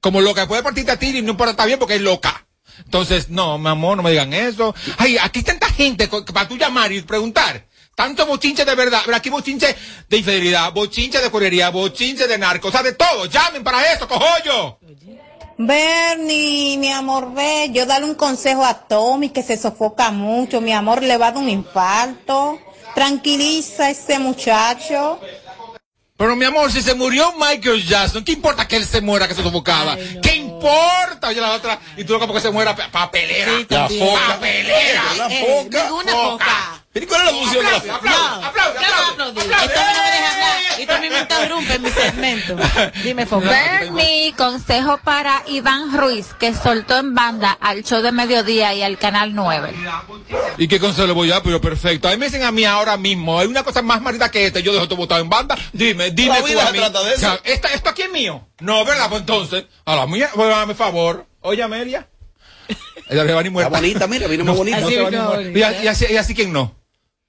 Como loca. Puede partirte a ti y no importa, está bien porque es loca. Entonces, no, mi amor, no me digan eso. Ay, aquí hay tanta gente para tú llamar y preguntar. Tanto bochinche de verdad. Pero aquí bochinche de infidelidad, bochinche de correría, bochinche de narcos. O sea, de todo. Llamen para eso, cojollo. Bernie, mi amor, ve, yo darle un consejo a Tommy que se sofoca mucho, mi amor, le va a dar un infarto. Tranquiliza a ese muchacho. Pero mi amor, si se murió Michael Jackson, ¿qué importa que él se muera, que se sofocaba? ¿Qué importa? Oye, la otra, y tú como que se muera pa- papelera. la también. foca. Papelera. La Eh, foca. ninguna foca. ¿Pero cuál es la función de la foca? No, aplaude, ¿qué va a aplaudir? Esto me no me deja hablar. Y mí me interrumpes en mi segmento. Dime, Foca. Bernie, consejo para Iván Ruiz, que soltó en banda al show de mediodía y al canal 9. ¿Y qué consejo le voy a dar? Pero perfecto. A mí me dicen a mí ahora mismo, hay una cosa más marita que esta, yo dejo todo botado en banda. Dime, dime tú a mí. trata de eso. O sea, ¿esta- ¿Esto aquí es mío? No, ¿verdad? Pues entonces, a la mía, pues dame favor. Oye, Amelia. Ella se va ni muerta. Está bonita, mira, vino más bonita. No a- y así, y así quién no.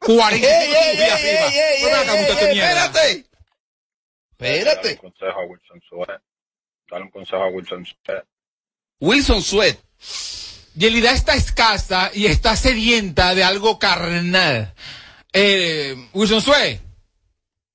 40 Ey, ey, arriba. ey, ey, ey, Pues ven acá, ey, muchacho ey, mierda. espérate. Espérate. Dale un consejo a Wilson Sweat. Dale un consejo a Wilson Sweat. Wilson Sweat. Yelida está escasa y está sedienta de algo carnal. Eh, Wilson Sue,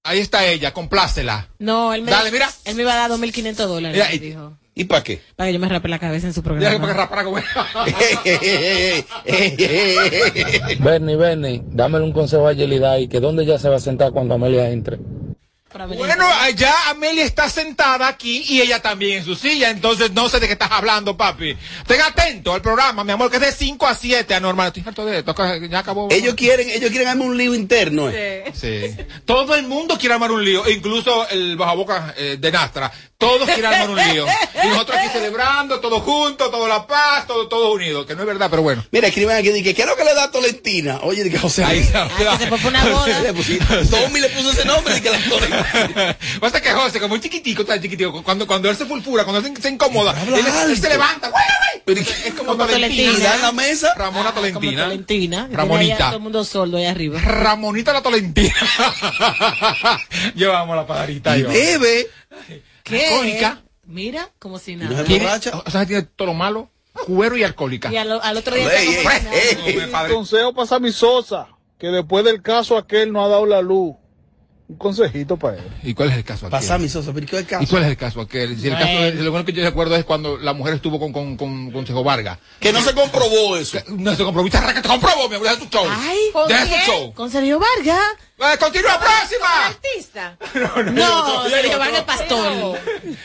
ahí está ella, complácela. No, él me, Dale, mira. él me iba a dar 2.500 dólares. Mira, dijo. ¿Y para qué? Para que yo me rape la cabeza en su programa. para que rapara como- Bernie, Bernie, dámele un consejo a Yelida y que dónde ella se va a sentar cuando Amelia entre. Bueno, ya Amelia está sentada aquí y ella también en su silla, entonces no sé de qué estás hablando, papi. Ten atento al programa, mi amor, que es de 5 a 7, anormal. Estoy harto de esto, ya acabó. Ellos quieren, ellos quieren armar un lío interno. ¿eh? Sí. Todo el mundo quiere armar un lío, incluso el bajaboca eh, de Nastra. Todos quieren armar un lío. Y nosotros aquí celebrando, todos juntos, toda la paz, todos todos unidos. Que no es verdad, pero bueno. Mira, escriben aquí, dije, ¿qué es lo que le da Tolentina? Oye, dije, José. Ahí está. se fue por una boda. Le Tommy le puso ese nombre, dije, la Tolentina. Basta que José, como un chiquitico, tan chiquitico, cuando, cuando él se fulfura, cuando él se, se incomoda, él, se levanta, güey, güey. Es como, Como Tolentina. Tolentina. en la mesa. Ramona Como Tolentina. Tolentina. Ramonita. Todo el mundo sordo ahí arriba. Ramonita la Tolentina. Llevamos la pajarita. Y bebe. ¿Qué? Alcohólica. Mira, como si nada. Tiene- o sea, tiene todo lo malo, cuero y alcohólica. Y al, al otro día Ey, ey, ey. Consejo para Sammy Sosa, que después del caso aquel no ha dado la luz. Un consejito para él. ¿Y cuál es el caso aquel? Pasa mi sosa, pero ¿qué es el caso? ¿Y cuál es el caso aquel? Si el caso de- lo bueno que yo recuerdo es cuando la mujer estuvo con, con, con, con Sejo Vargas. Que no se comprobó eso. No se comprobó. ¿Viste? que te comprobó, mi amor. Deja tu show. Ay, ¿con Deja tu show. Con Sergio Vargas. Eh, continúa, próxima. artista? No, no, No, no, Sergio no. Vargas Pastor.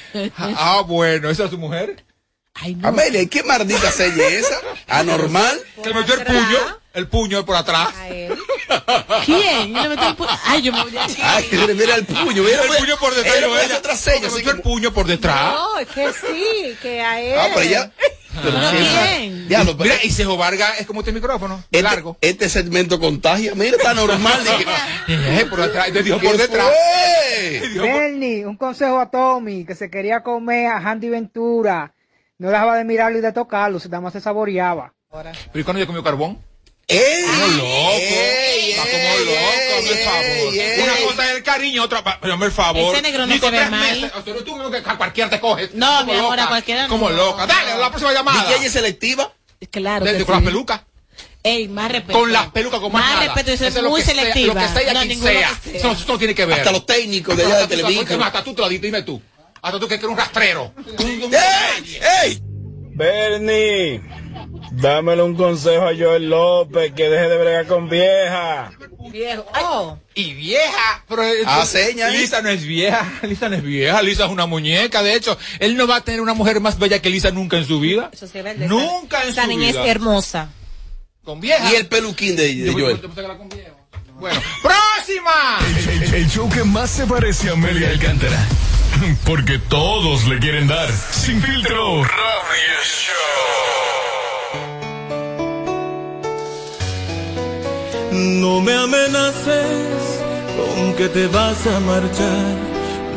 Ah, bueno. ¿Esa es su mujer? Amelia, ¿y qué maldita seña es esa? ¿Anormal? Que metió el puño. El puño por atrás. ¿Quién? Yo le metí un pu- Ay, yo me voy a Ay, mira, mira el puño. Mira, el puño por detrás. No, otra seña, le así metió el puño por detrás. No, es que sí, que a él. Ah, pero ya. Pero No, sí, bien. Diablo, Mira, y Sejo Vargas es como este micrófono. este, largo. este segmento contagia. Mira, está normal. dije, Eh, por atrás. Te dijo ¿Qué por detrás. Bernie, un consejo a Tommy, que se quería comer a Handy Ventura. No dejaba de mirarlo y de tocarlo, se nada más se saboreaba. ¿Pero y cuándo yo comió carbón? ¡Ey! Como loco. ¡Ey, Está como loco, hazme el favor. ey, Una cosa es el cariño, otra. hazme el favor. Ese negro no con se ve mal. meses. O sea, tú que a cualquiera te coges. No, Como mi amor, loca. a cualquiera no. Como loca. Dale, a la próxima llamada. ¿Y ella es selectiva? Claro. Desde que con sí. las pelucas. Ey, más respeto. Con las pelucas, con más, Más nada. respeto, yo soy Eso es lo muy que sea- selectiva. Lo que sea No, quien sea. que sea. Eso, eso no tiene que ver. Hasta los técnicos de allá de Hasta tú- Televisa. Hasta tú te lo dices, dime tú. Hasta tú que eres un rastrero. ¡Ey! ¡Ey! Bernie, dámele un consejo a Joel López que deje de bregar con vieja. Viejo. Oh. Y vieja, pero Ah, seña. Lisa no es vieja, Lisa no es vieja, Lisa es una muñeca, de hecho, él no va a tener una mujer más bella que Lisa nunca en su vida. Eso se ve de Nunca esa, en esa su vida. hermosa. Con vieja. Y el peluquín de, de Yo- yo- Joel. yo con viejo. Bueno, próxima. El, el- el show que más se parece a Amelia Alcántara. Porque todos le quieren dar. Sin filtro. Radio No me amenaces con que te vas a marchar.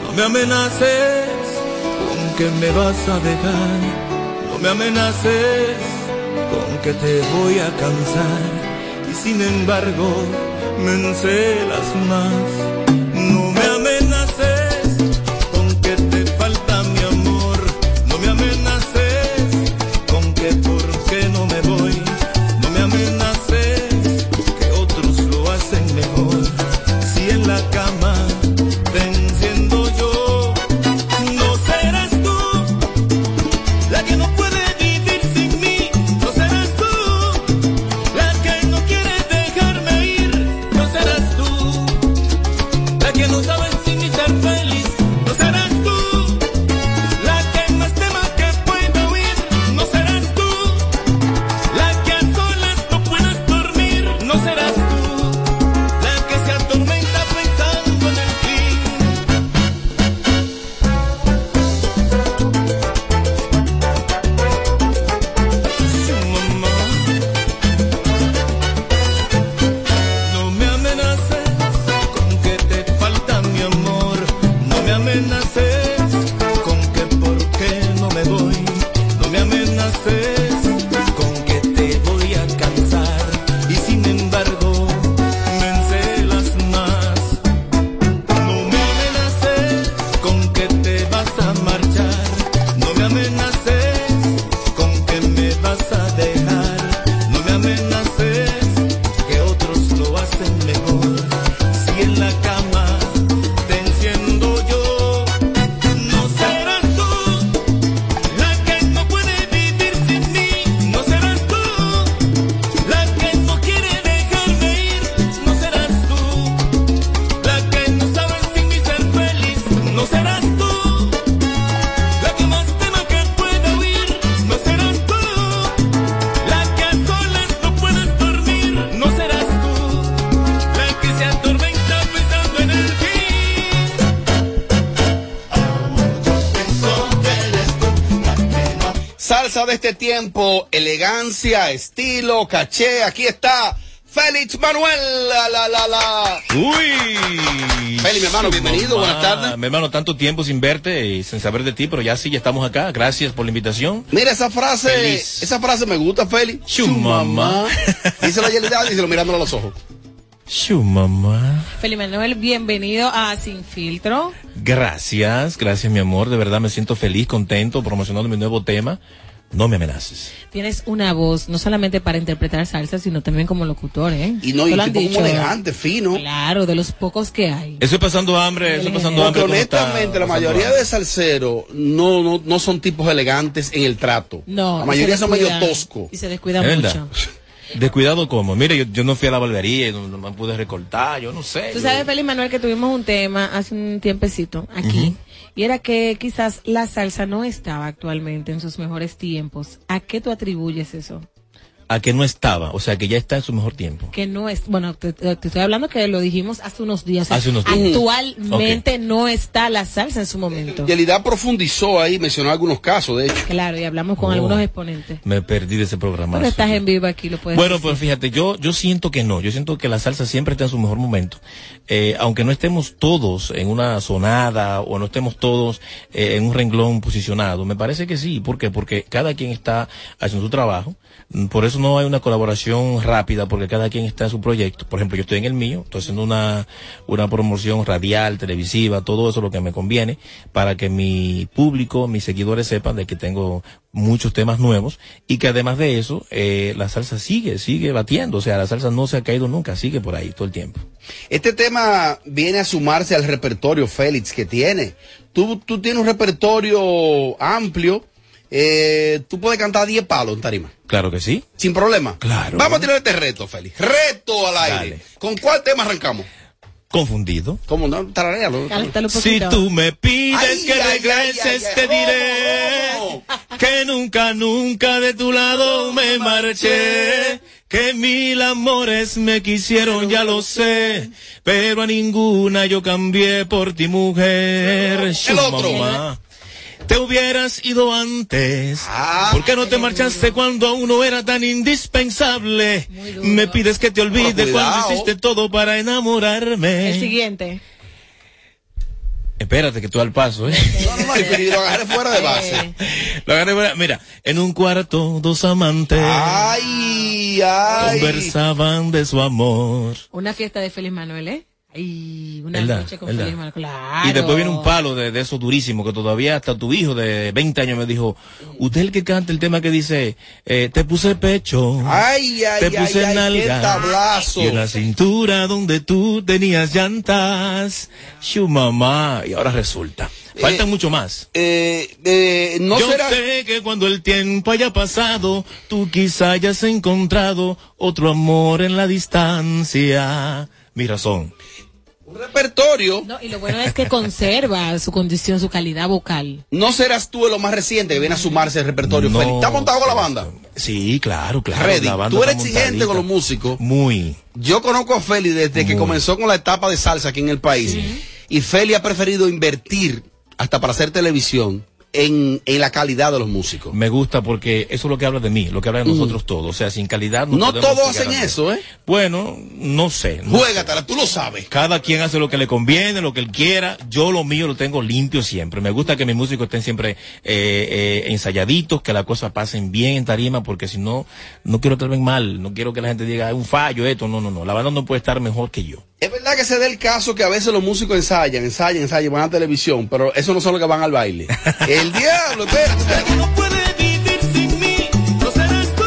No me amenaces con que me vas a dejar. No me amenaces con que te voy a cansar. Y sin embargo, me encelas más. Tiempo, elegancia, estilo, caché. Aquí está Félix Manuel. La, la, la, la. Uy. Félix, mi hermano, bienvenido, buenas tardes. Mi hermano, tanto tiempo sin verte y sin saber de ti, pero ya sí, ya estamos acá. Gracias por la invitación. Mira esa frase, Feliz. esa frase me gusta, Félix. Chu mamá. Díselo a Yelida, díselo mirándolo a los ojos. Chu mamá. Felipe Manuel, bienvenido a Sin Filtro. Gracias, gracias mi amor. De verdad me siento feliz, contento, promocionando mi nuevo tema. No me amenaces. Tienes una voz no solamente para interpretar salsa, sino también como locutor, ¿eh? Y no, y lo un han tipo como elegante, fino. Claro, de los pocos que hay. Estoy pasando hambre, estoy pasando Porque hambre. ¿cómo está honestamente, la mayoría hambre? de salseros no, no, no son tipos elegantes en el trato. No, La mayoría son medio toscos. Y se descuidan ¿Es mucho. verdad? Descuidado como. Mire, yo, yo no fui a la barbería, no, no me pude recortar, yo no sé. Tú yo- sabes, Feliz Manuel, que tuvimos un tema hace un tiempecito aquí. Y era que quizás la salsa no estaba actualmente en sus mejores tiempos. ¿A qué tú atribuyes eso? A que no estaba, o sea, que ya está en su mejor tiempo. Que no es, bueno, te, te- estoy hablando que lo dijimos hace unos días. Hace unos días. Actualmente no está la salsa en su momento. Yelida profundizó ahí, mencionó algunos casos, de hecho. Claro, y hablamos con Oh. algunos exponentes. Me perdí de ese programa. Porque estás en vivo aquí, lo puedes Bueno, decir. pues fíjate, yo, yo siento que no, yo siento que la salsa siempre está en su mejor momento. Eh, aunque no estemos todos en una sonada o no estemos todos eh, en un renglón posicionado, me parece que sí. ¿Por qué? Porque cada quien está haciendo su trabajo. Por eso no hay una colaboración rápida, porque cada quien está en su proyecto. Por ejemplo, yo estoy en el mío, estoy haciendo una, una promoción radial, televisiva, todo eso es lo que me conviene para que mi público, mis seguidores sepan de que tengo muchos temas nuevos y que además de eso, eh, la salsa sigue, sigue batiendo. O sea, la salsa no se ha caído nunca, sigue por ahí todo el tiempo. Este tema viene a sumarse al repertorio Félix que tiene. Tú, tú tienes un repertorio amplio. Eh, tú puedes cantar 10 palos en tarima. Claro que sí. Sin problema. Claro. Vamos a tirar este reto, Félix. Reto al aire. Dale. ¿Con cuál tema arrancamos? Confundido. ¿Cómo no? Un Si tú me pides Ay, que ay, regreses, ay, te diré que nunca, nunca de tu lado me marché. Que mil amores me quisieron, ya lo sé. Pero a ninguna yo cambié por ti, mujer. El otro. Mamá. Te hubieras ido antes. Ah. ¿Por qué no te marchaste cuando uno era tan indispensable? Me pides que te olvide cuando hiciste todo para enamorarme. El siguiente. Espérate que tú al paso, ¿eh? No, no, no, y lo agarré fuera de base. Lo agarré fuera- Mira, en un cuarto dos amantes Ay, ay. conversaban de su amor. Una fiesta de Feliz Manuel, ¿eh? Ay, una ¿Verdad? noche con. Claro. Y después viene un palo de, de eso durísimo que todavía hasta tu hijo de 20 años me dijo, usted es el que canta el tema que dice, eh, te puse pecho, Ay, ay, te puse ay, nalga y en la cintura donde tú tenías llantas, su mamá, y ahora resulta. Falta Eh, mucho más. Eh, eh, no Yo será. sé que cuando el tiempo haya pasado, tú quizá hayas encontrado otro amor en la distancia. Mi razón. Un repertorio. No, y lo bueno es que conserva su condición, su calidad vocal. No serás tú lo más reciente que viene a sumarse al repertorio, No. ¿Estás montado con la banda? Sí, claro, claro. Ready. la banda Tú eres exigente montadita. con los músicos. Muy. Yo conozco a Feli desde que comenzó con la etapa de salsa aquí en el país. Y Feli ha preferido invertir hasta para hacer televisión en, en la calidad de los músicos. Me gusta porque eso es lo que habla de mí, lo que habla de nosotros todos. O sea, sin calidad no No todos hacen nada. eso, ¿eh? Bueno, no sé. no Juégatela, tú lo sabes. Cada quien hace lo que le conviene, lo que él quiera. Yo lo mío lo tengo limpio siempre. Me gusta que mis músicos estén siempre eh, eh, ensayaditos, que las cosas pasen bien en tarima, porque si no, no quiero que ven mal. No quiero que la gente diga, es un fallo esto. No, no, no. La banda no puede estar mejor que yo. Es verdad que se da el caso que a veces los músicos ensayan, ensayan, ensayan, van a televisión, pero eso no son los que van al baile. el diablo, espérate, espérate. No puede vivir sin mí, no serás tú.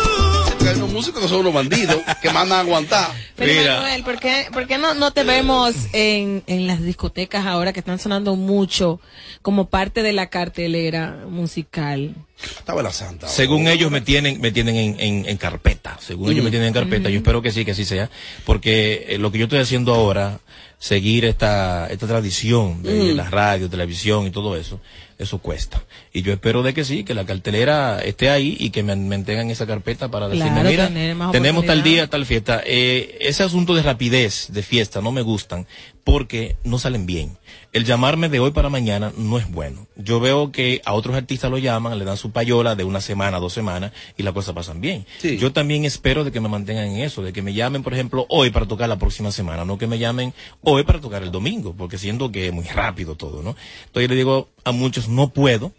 Porque hay unos músicos que son unos bandidos que mandan a aguantar. Pero Mira. Manuel, ¿por qué, por qué no, no te vemos en, en las discotecas ahora que están sonando mucho como parte de la cartelera musical? Estaba la santa. Según ellos me tienen, me tienen en, en- en carpeta. Según ellos me tienen en carpeta. Yo espero que sí, que así sea. Porque eh, lo que yo estoy haciendo ahora, seguir esta, esta tradición de Mm. la radio, televisión y todo eso, eso cuesta. Y yo espero de que sí, que la cartelera esté ahí y que me mantengan esa carpeta para decirme, mira, tenemos tal día, tal fiesta. Eh, ese asunto de rapidez, de fiesta, no me gustan porque no salen bien. El llamarme de hoy para mañana no es bueno. Yo veo que a otros artistas lo llaman, le dan su payola de una semana, dos semanas y las cosas pasan bien. Sí. Yo también espero de que me mantengan en eso, de que me llamen, por ejemplo, hoy para tocar la próxima semana, no que me llamen hoy para tocar el domingo, porque siento que es muy rápido todo, ¿no? Entonces le digo a muchos, no puedo,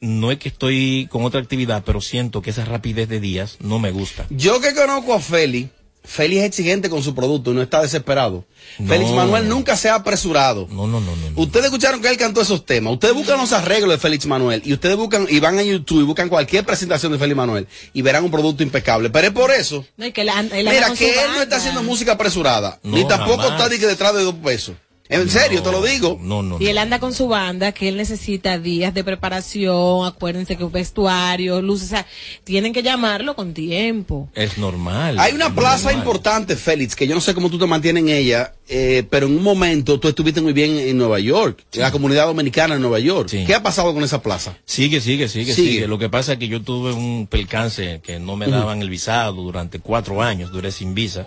no es que estoy con otra actividad, pero siento que esa rapidez de días no me gusta. Yo que conozco a Feli, Félix es exigente con su producto y no está desesperado. No. Félix Manuel nunca se ha apresurado. No, no, no, no. Ustedes escucharon que él cantó esos temas. Ustedes buscan los arreglos de Félix Manuel y ustedes buscan y van a YouTube y buscan cualquier presentación de Félix Manuel y verán un producto impecable. Pero es por eso. No, y que Mira, que él no está haciendo música apresurada. No, ni tampoco jamás. está ni que detrás de dos pesos. En serio, te lo digo. No, no. Y él anda con su banda, que él necesita días de preparación, acuérdense que un vestuario, luces, o sea, tienen que llamarlo con tiempo. Es normal. Hay una plaza normal. importante, Félix, que yo no sé cómo tú te mantienes en ella, eh, pero en un momento tú estuviste muy bien en Nueva York, en la comunidad dominicana en Nueva York. ¿Qué ha pasado con esa plaza? Sigue, sigue, sigue, Sigue. sigue, Lo que pasa es que yo tuve un percance que no me daban el visado durante cuatro años, duré sin visa.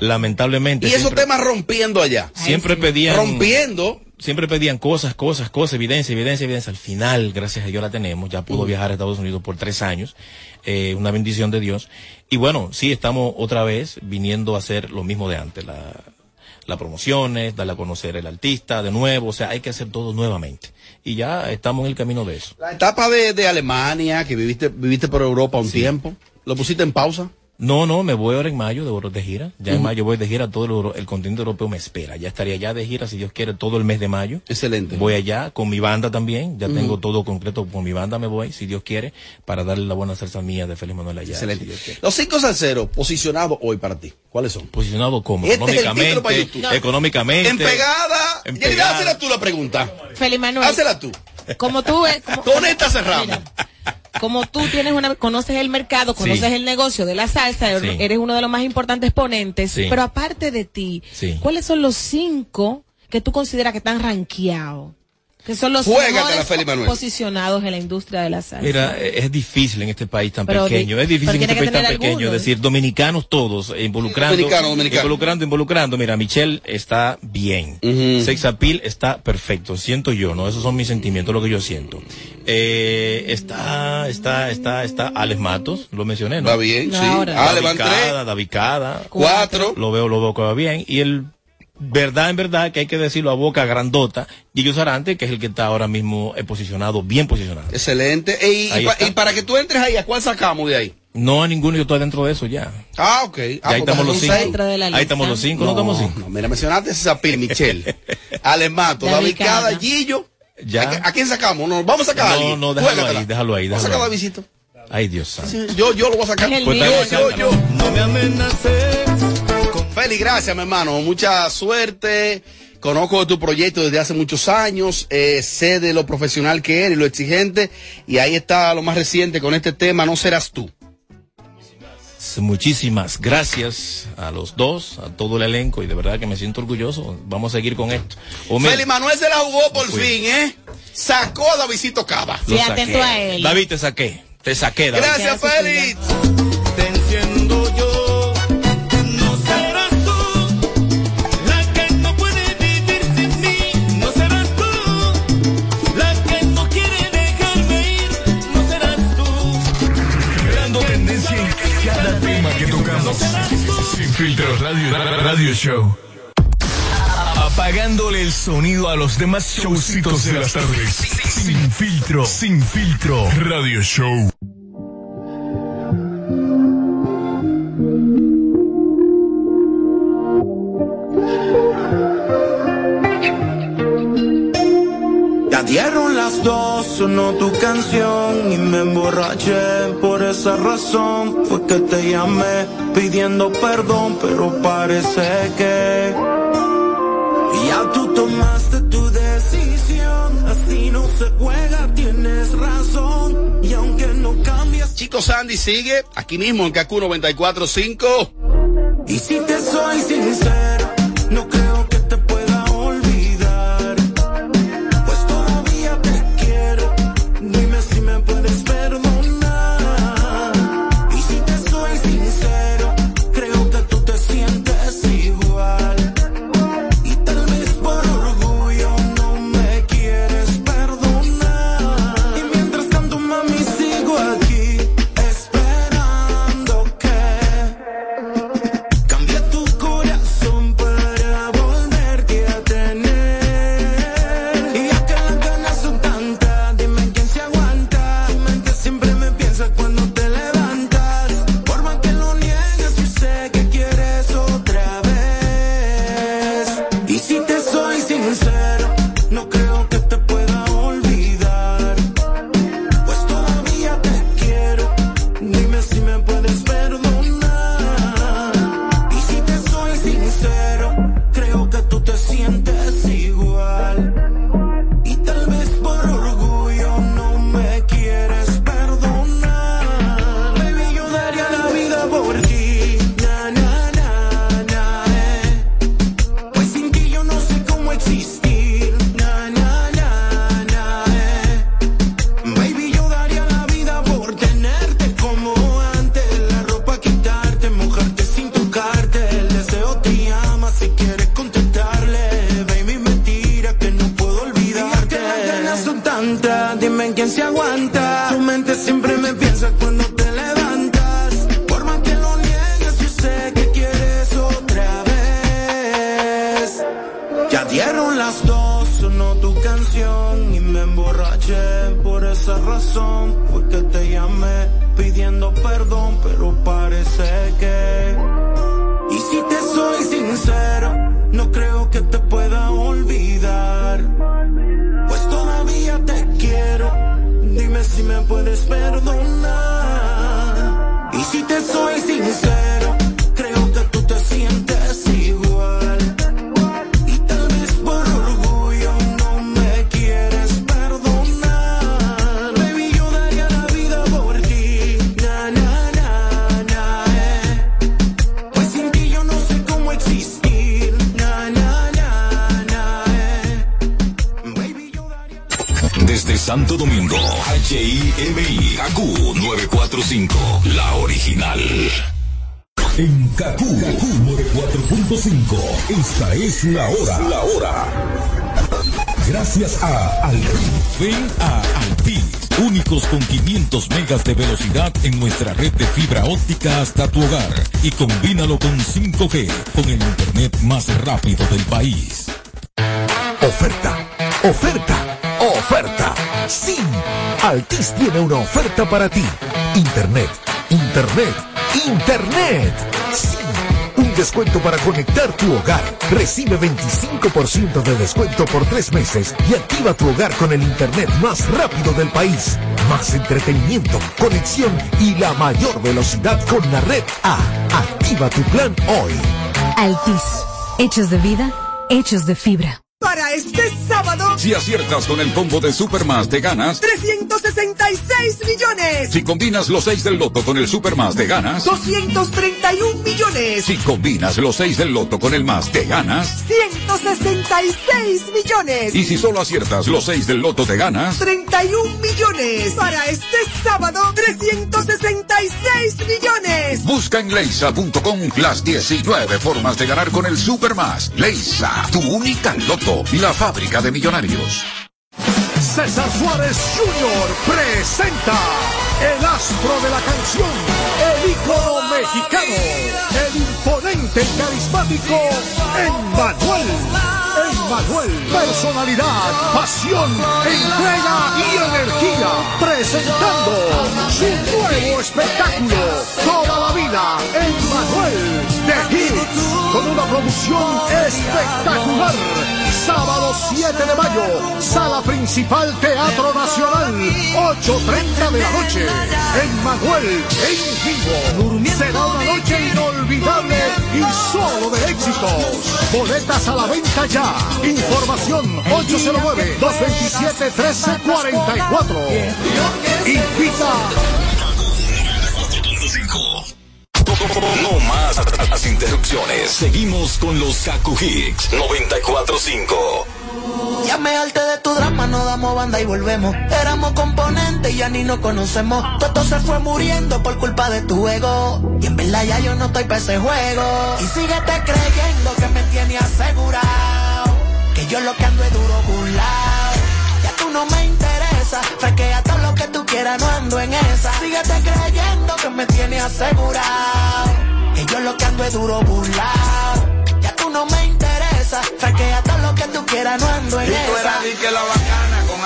Lamentablemente. Oh. Y esos siempre- temas rompiendo allá. Siempre pedían. Rompiendo. Siempre pedían cosas, cosas, cosas, evidencia, evidencia, evidencia. Al final, gracias a Dios la tenemos. Ya pudo Mm. viajar a Estados Unidos por tres años. eh, una bendición de Dios. Y bueno, sí, estamos otra vez viniendo a hacer lo mismo de antes. La, las promociones, darle a conocer el artista de nuevo. O sea, hay que hacer todo nuevamente. Y ya estamos en el camino de eso. La etapa de, de Alemania, que viviste, viviste por Europa un tiempo, ¿lo pusiste en pausa? No, no, me voy ahora en mayo de, de gira. Ya en mayo voy de gira, todo el, euro- el continente europeo me espera. Ya estaría ya de gira, si Dios quiere, todo el mes de mayo. Excelente. Voy allá con mi banda también. Ya tengo todo concreto con mi banda, me voy, si Dios quiere, para darle la buena salsa mía de Félix Manuel allá. Excelente. si Dios quiere. Los cinco salseros posicionados hoy para ti, ¿cuáles son? Posicionado como Este es el título para económicamente, económicamente. En pegada. En pegada. hazla tú la pregunta. Félix Manuel. Hazla tú. Como tú, como, Con esta cerramos. Mira, como tú tienes una, conoces el mercado, conoces Sí. el negocio de la salsa, Sí. eres uno de los más importantes ponentes, Sí. pero aparte de ti. ¿cuáles son los cinco que tú consideras que están rankeados? Que son los mejores posicionados en la industria de la salsa. Mira, es difícil en este país tan Pero pequeño, es difícil en este país tan pequeño, alguno, es decir, dominicanos todos, eh, involucrando, Dominicano, dominicano. involucrando, involucrando. Mira, Michelle está bien, Sex Appeal está perfecto, siento yo, ¿no? Esos son mis sentimientos, lo que yo siento. Eh, está, está, está, está Alex Matos, lo mencioné, ¿no? Va bien, sí. Ahora. Ah, David. Cada, David Cada. Cuatro. Lo veo, lo veo que va bien. Y el verdad en verdad que hay que decirlo a boca grandota, Gillo Sarante, que es el que está ahora mismo eh, posicionado, bien posicionado. Excelente. Y, y Ahí pa- está. y para que tú entres ahí, ¿a cuál sacamos de ahí? No a ninguno, yo estoy dentro de eso ya. Ah, ok. Ah, ahí estamos los cinco. de la Ahí estamos los cinco, no, estamos cinco. No, mira, mencionaste esa pil, Michelle. Alemato, David Cada. Gillo. Ya. ¿A, a quién sacamos? No, vamos a sacar a No, alguien. no, déjalo Juégatela. ahí, déjalo ahí, Vamos a déjalo sacar a. Ay, Dios santo. Sí, yo, yo lo voy a sacar. Pues yo, yo, yo. No me amenaces. Félix, gracias, mi hermano. Mucha suerte. Conozco de tu proyecto desde hace muchos años. eh, sé de lo profesional que eres y lo exigente. Y ahí está lo más reciente con este tema, No Serás Tú. Muchísimas gracias a los dos, a todo el elenco y de verdad que me siento orgulloso. Vamos a seguir con esto. Félix Manuel se la jugó por Fui. fin, ¿eh? Sacó a Davidcito Cava. Sí, atento a él. David, te saqué. Te saqué, David. Gracias, Félix. Sin filtro radio, radio show. Apagándole el sonido a los demás showcitos de las tardes. Sin filtro, sin filtro, radio show. Dieron las dos, sonó tu canción y me emborraché. Por esa razón fue que te llamé pidiendo perdón, pero parece que ya tú tomaste tu decisión. Así no se juega, tienes razón. Y aunque no cambias, Chicos, Sandy sigue aquí mismo en KQ 94.5. y si te Por esa razón fue que te llamé pidiendo perdón, pero parece que. Y si te soy sincero, no creo que te pueda olvidar. Pues todavía te quiero, dime si me puedes perdonar. Y si te soy sincero, Santo Domingo, HIMI, KQ 945, la original. En KQ, 945, esta es la hora. La hora. Gracias a Altis. Ven a Altis, únicos con 500 megas de velocidad en nuestra red de fibra óptica hasta tu hogar. Y combínalo con 5G, con el internet más rápido del país. Oferta, oferta, oferta. Sí, Altis tiene una oferta para ti. Internet, internet, internet. Sí, un descuento para conectar tu hogar. Recibe 25% de descuento por tres meses y activa tu hogar con el internet más rápido del país. Más entretenimiento, conexión y la mayor velocidad con la red A. Activa tu plan hoy. Altis. Hechos de vida, hechos de fibra. Para este sábado, Si aciertas con el combo de Supermas, te ganas. 366 millones. Si combinas los 6 del loto con el Supermas, te ganas. 231 millones. Si combinas los 6 del loto con el más, te ganas. 166 millones. Y si solo aciertas los 6 del loto, te ganas. 31 millones. Para este sábado, 366 millones. Busca en leisa.com las 19 formas de ganar con el Supermas. Leisa, tu única loto, la fábrica de millonarios. César Suárez Jr. presenta el astro de la canción, el ícono mexicano, el imponente carismático Emmanuel. Emmanuel, personalidad, pasión, entrega y energía, presentando su nuevo espectáculo, Toda la vida, Emmanuel de Hits, con una producción espectacular. Sábado 7 de mayo, sala principal Teatro Nacional, 8.30 de la noche. Emmanuel en vivo. Será una noche inolvidable y solo de éxitos. Boletas a la venta ya. Información 809-227-1344. Invita. No más las interrupciones. Seguimos con los Kaku Hicks 945. Ya me harté de tu drama, no damos banda y volvemos. Éramos componentes y ya ni nos conocemos. Todo se fue muriendo por culpa de tu ego. Y en verdad ya yo no estoy para ese juego. Y síguete creyendo que me tiene asegurado. Que yo lo que ando es duro burlao. Ya tú no me interesa. Fresquea que tú quieras, no ando en esa. Síguete creyendo que me tiene asegurado. Que yo lo que ando es duro burlao. Ya tú no me interesa. Fresquea todo lo que tú quieras, no ando en Y tú esa. eras di que la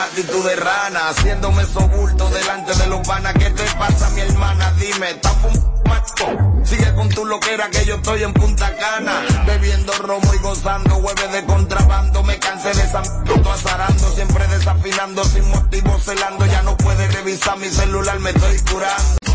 actitud de rana, haciéndome sobulto delante de los panas. ¿Qué te pasa, mi hermana? Dime, ¿estás fumando? Sigue con tu loquera que yo estoy en Punta Cana, bebiendo romo y gozando, hueve de contrabando. Me cansé de esa puto azarando, siempre desafinando, sin motivo celando. Ya no puedes revisar mi celular, me estoy curando.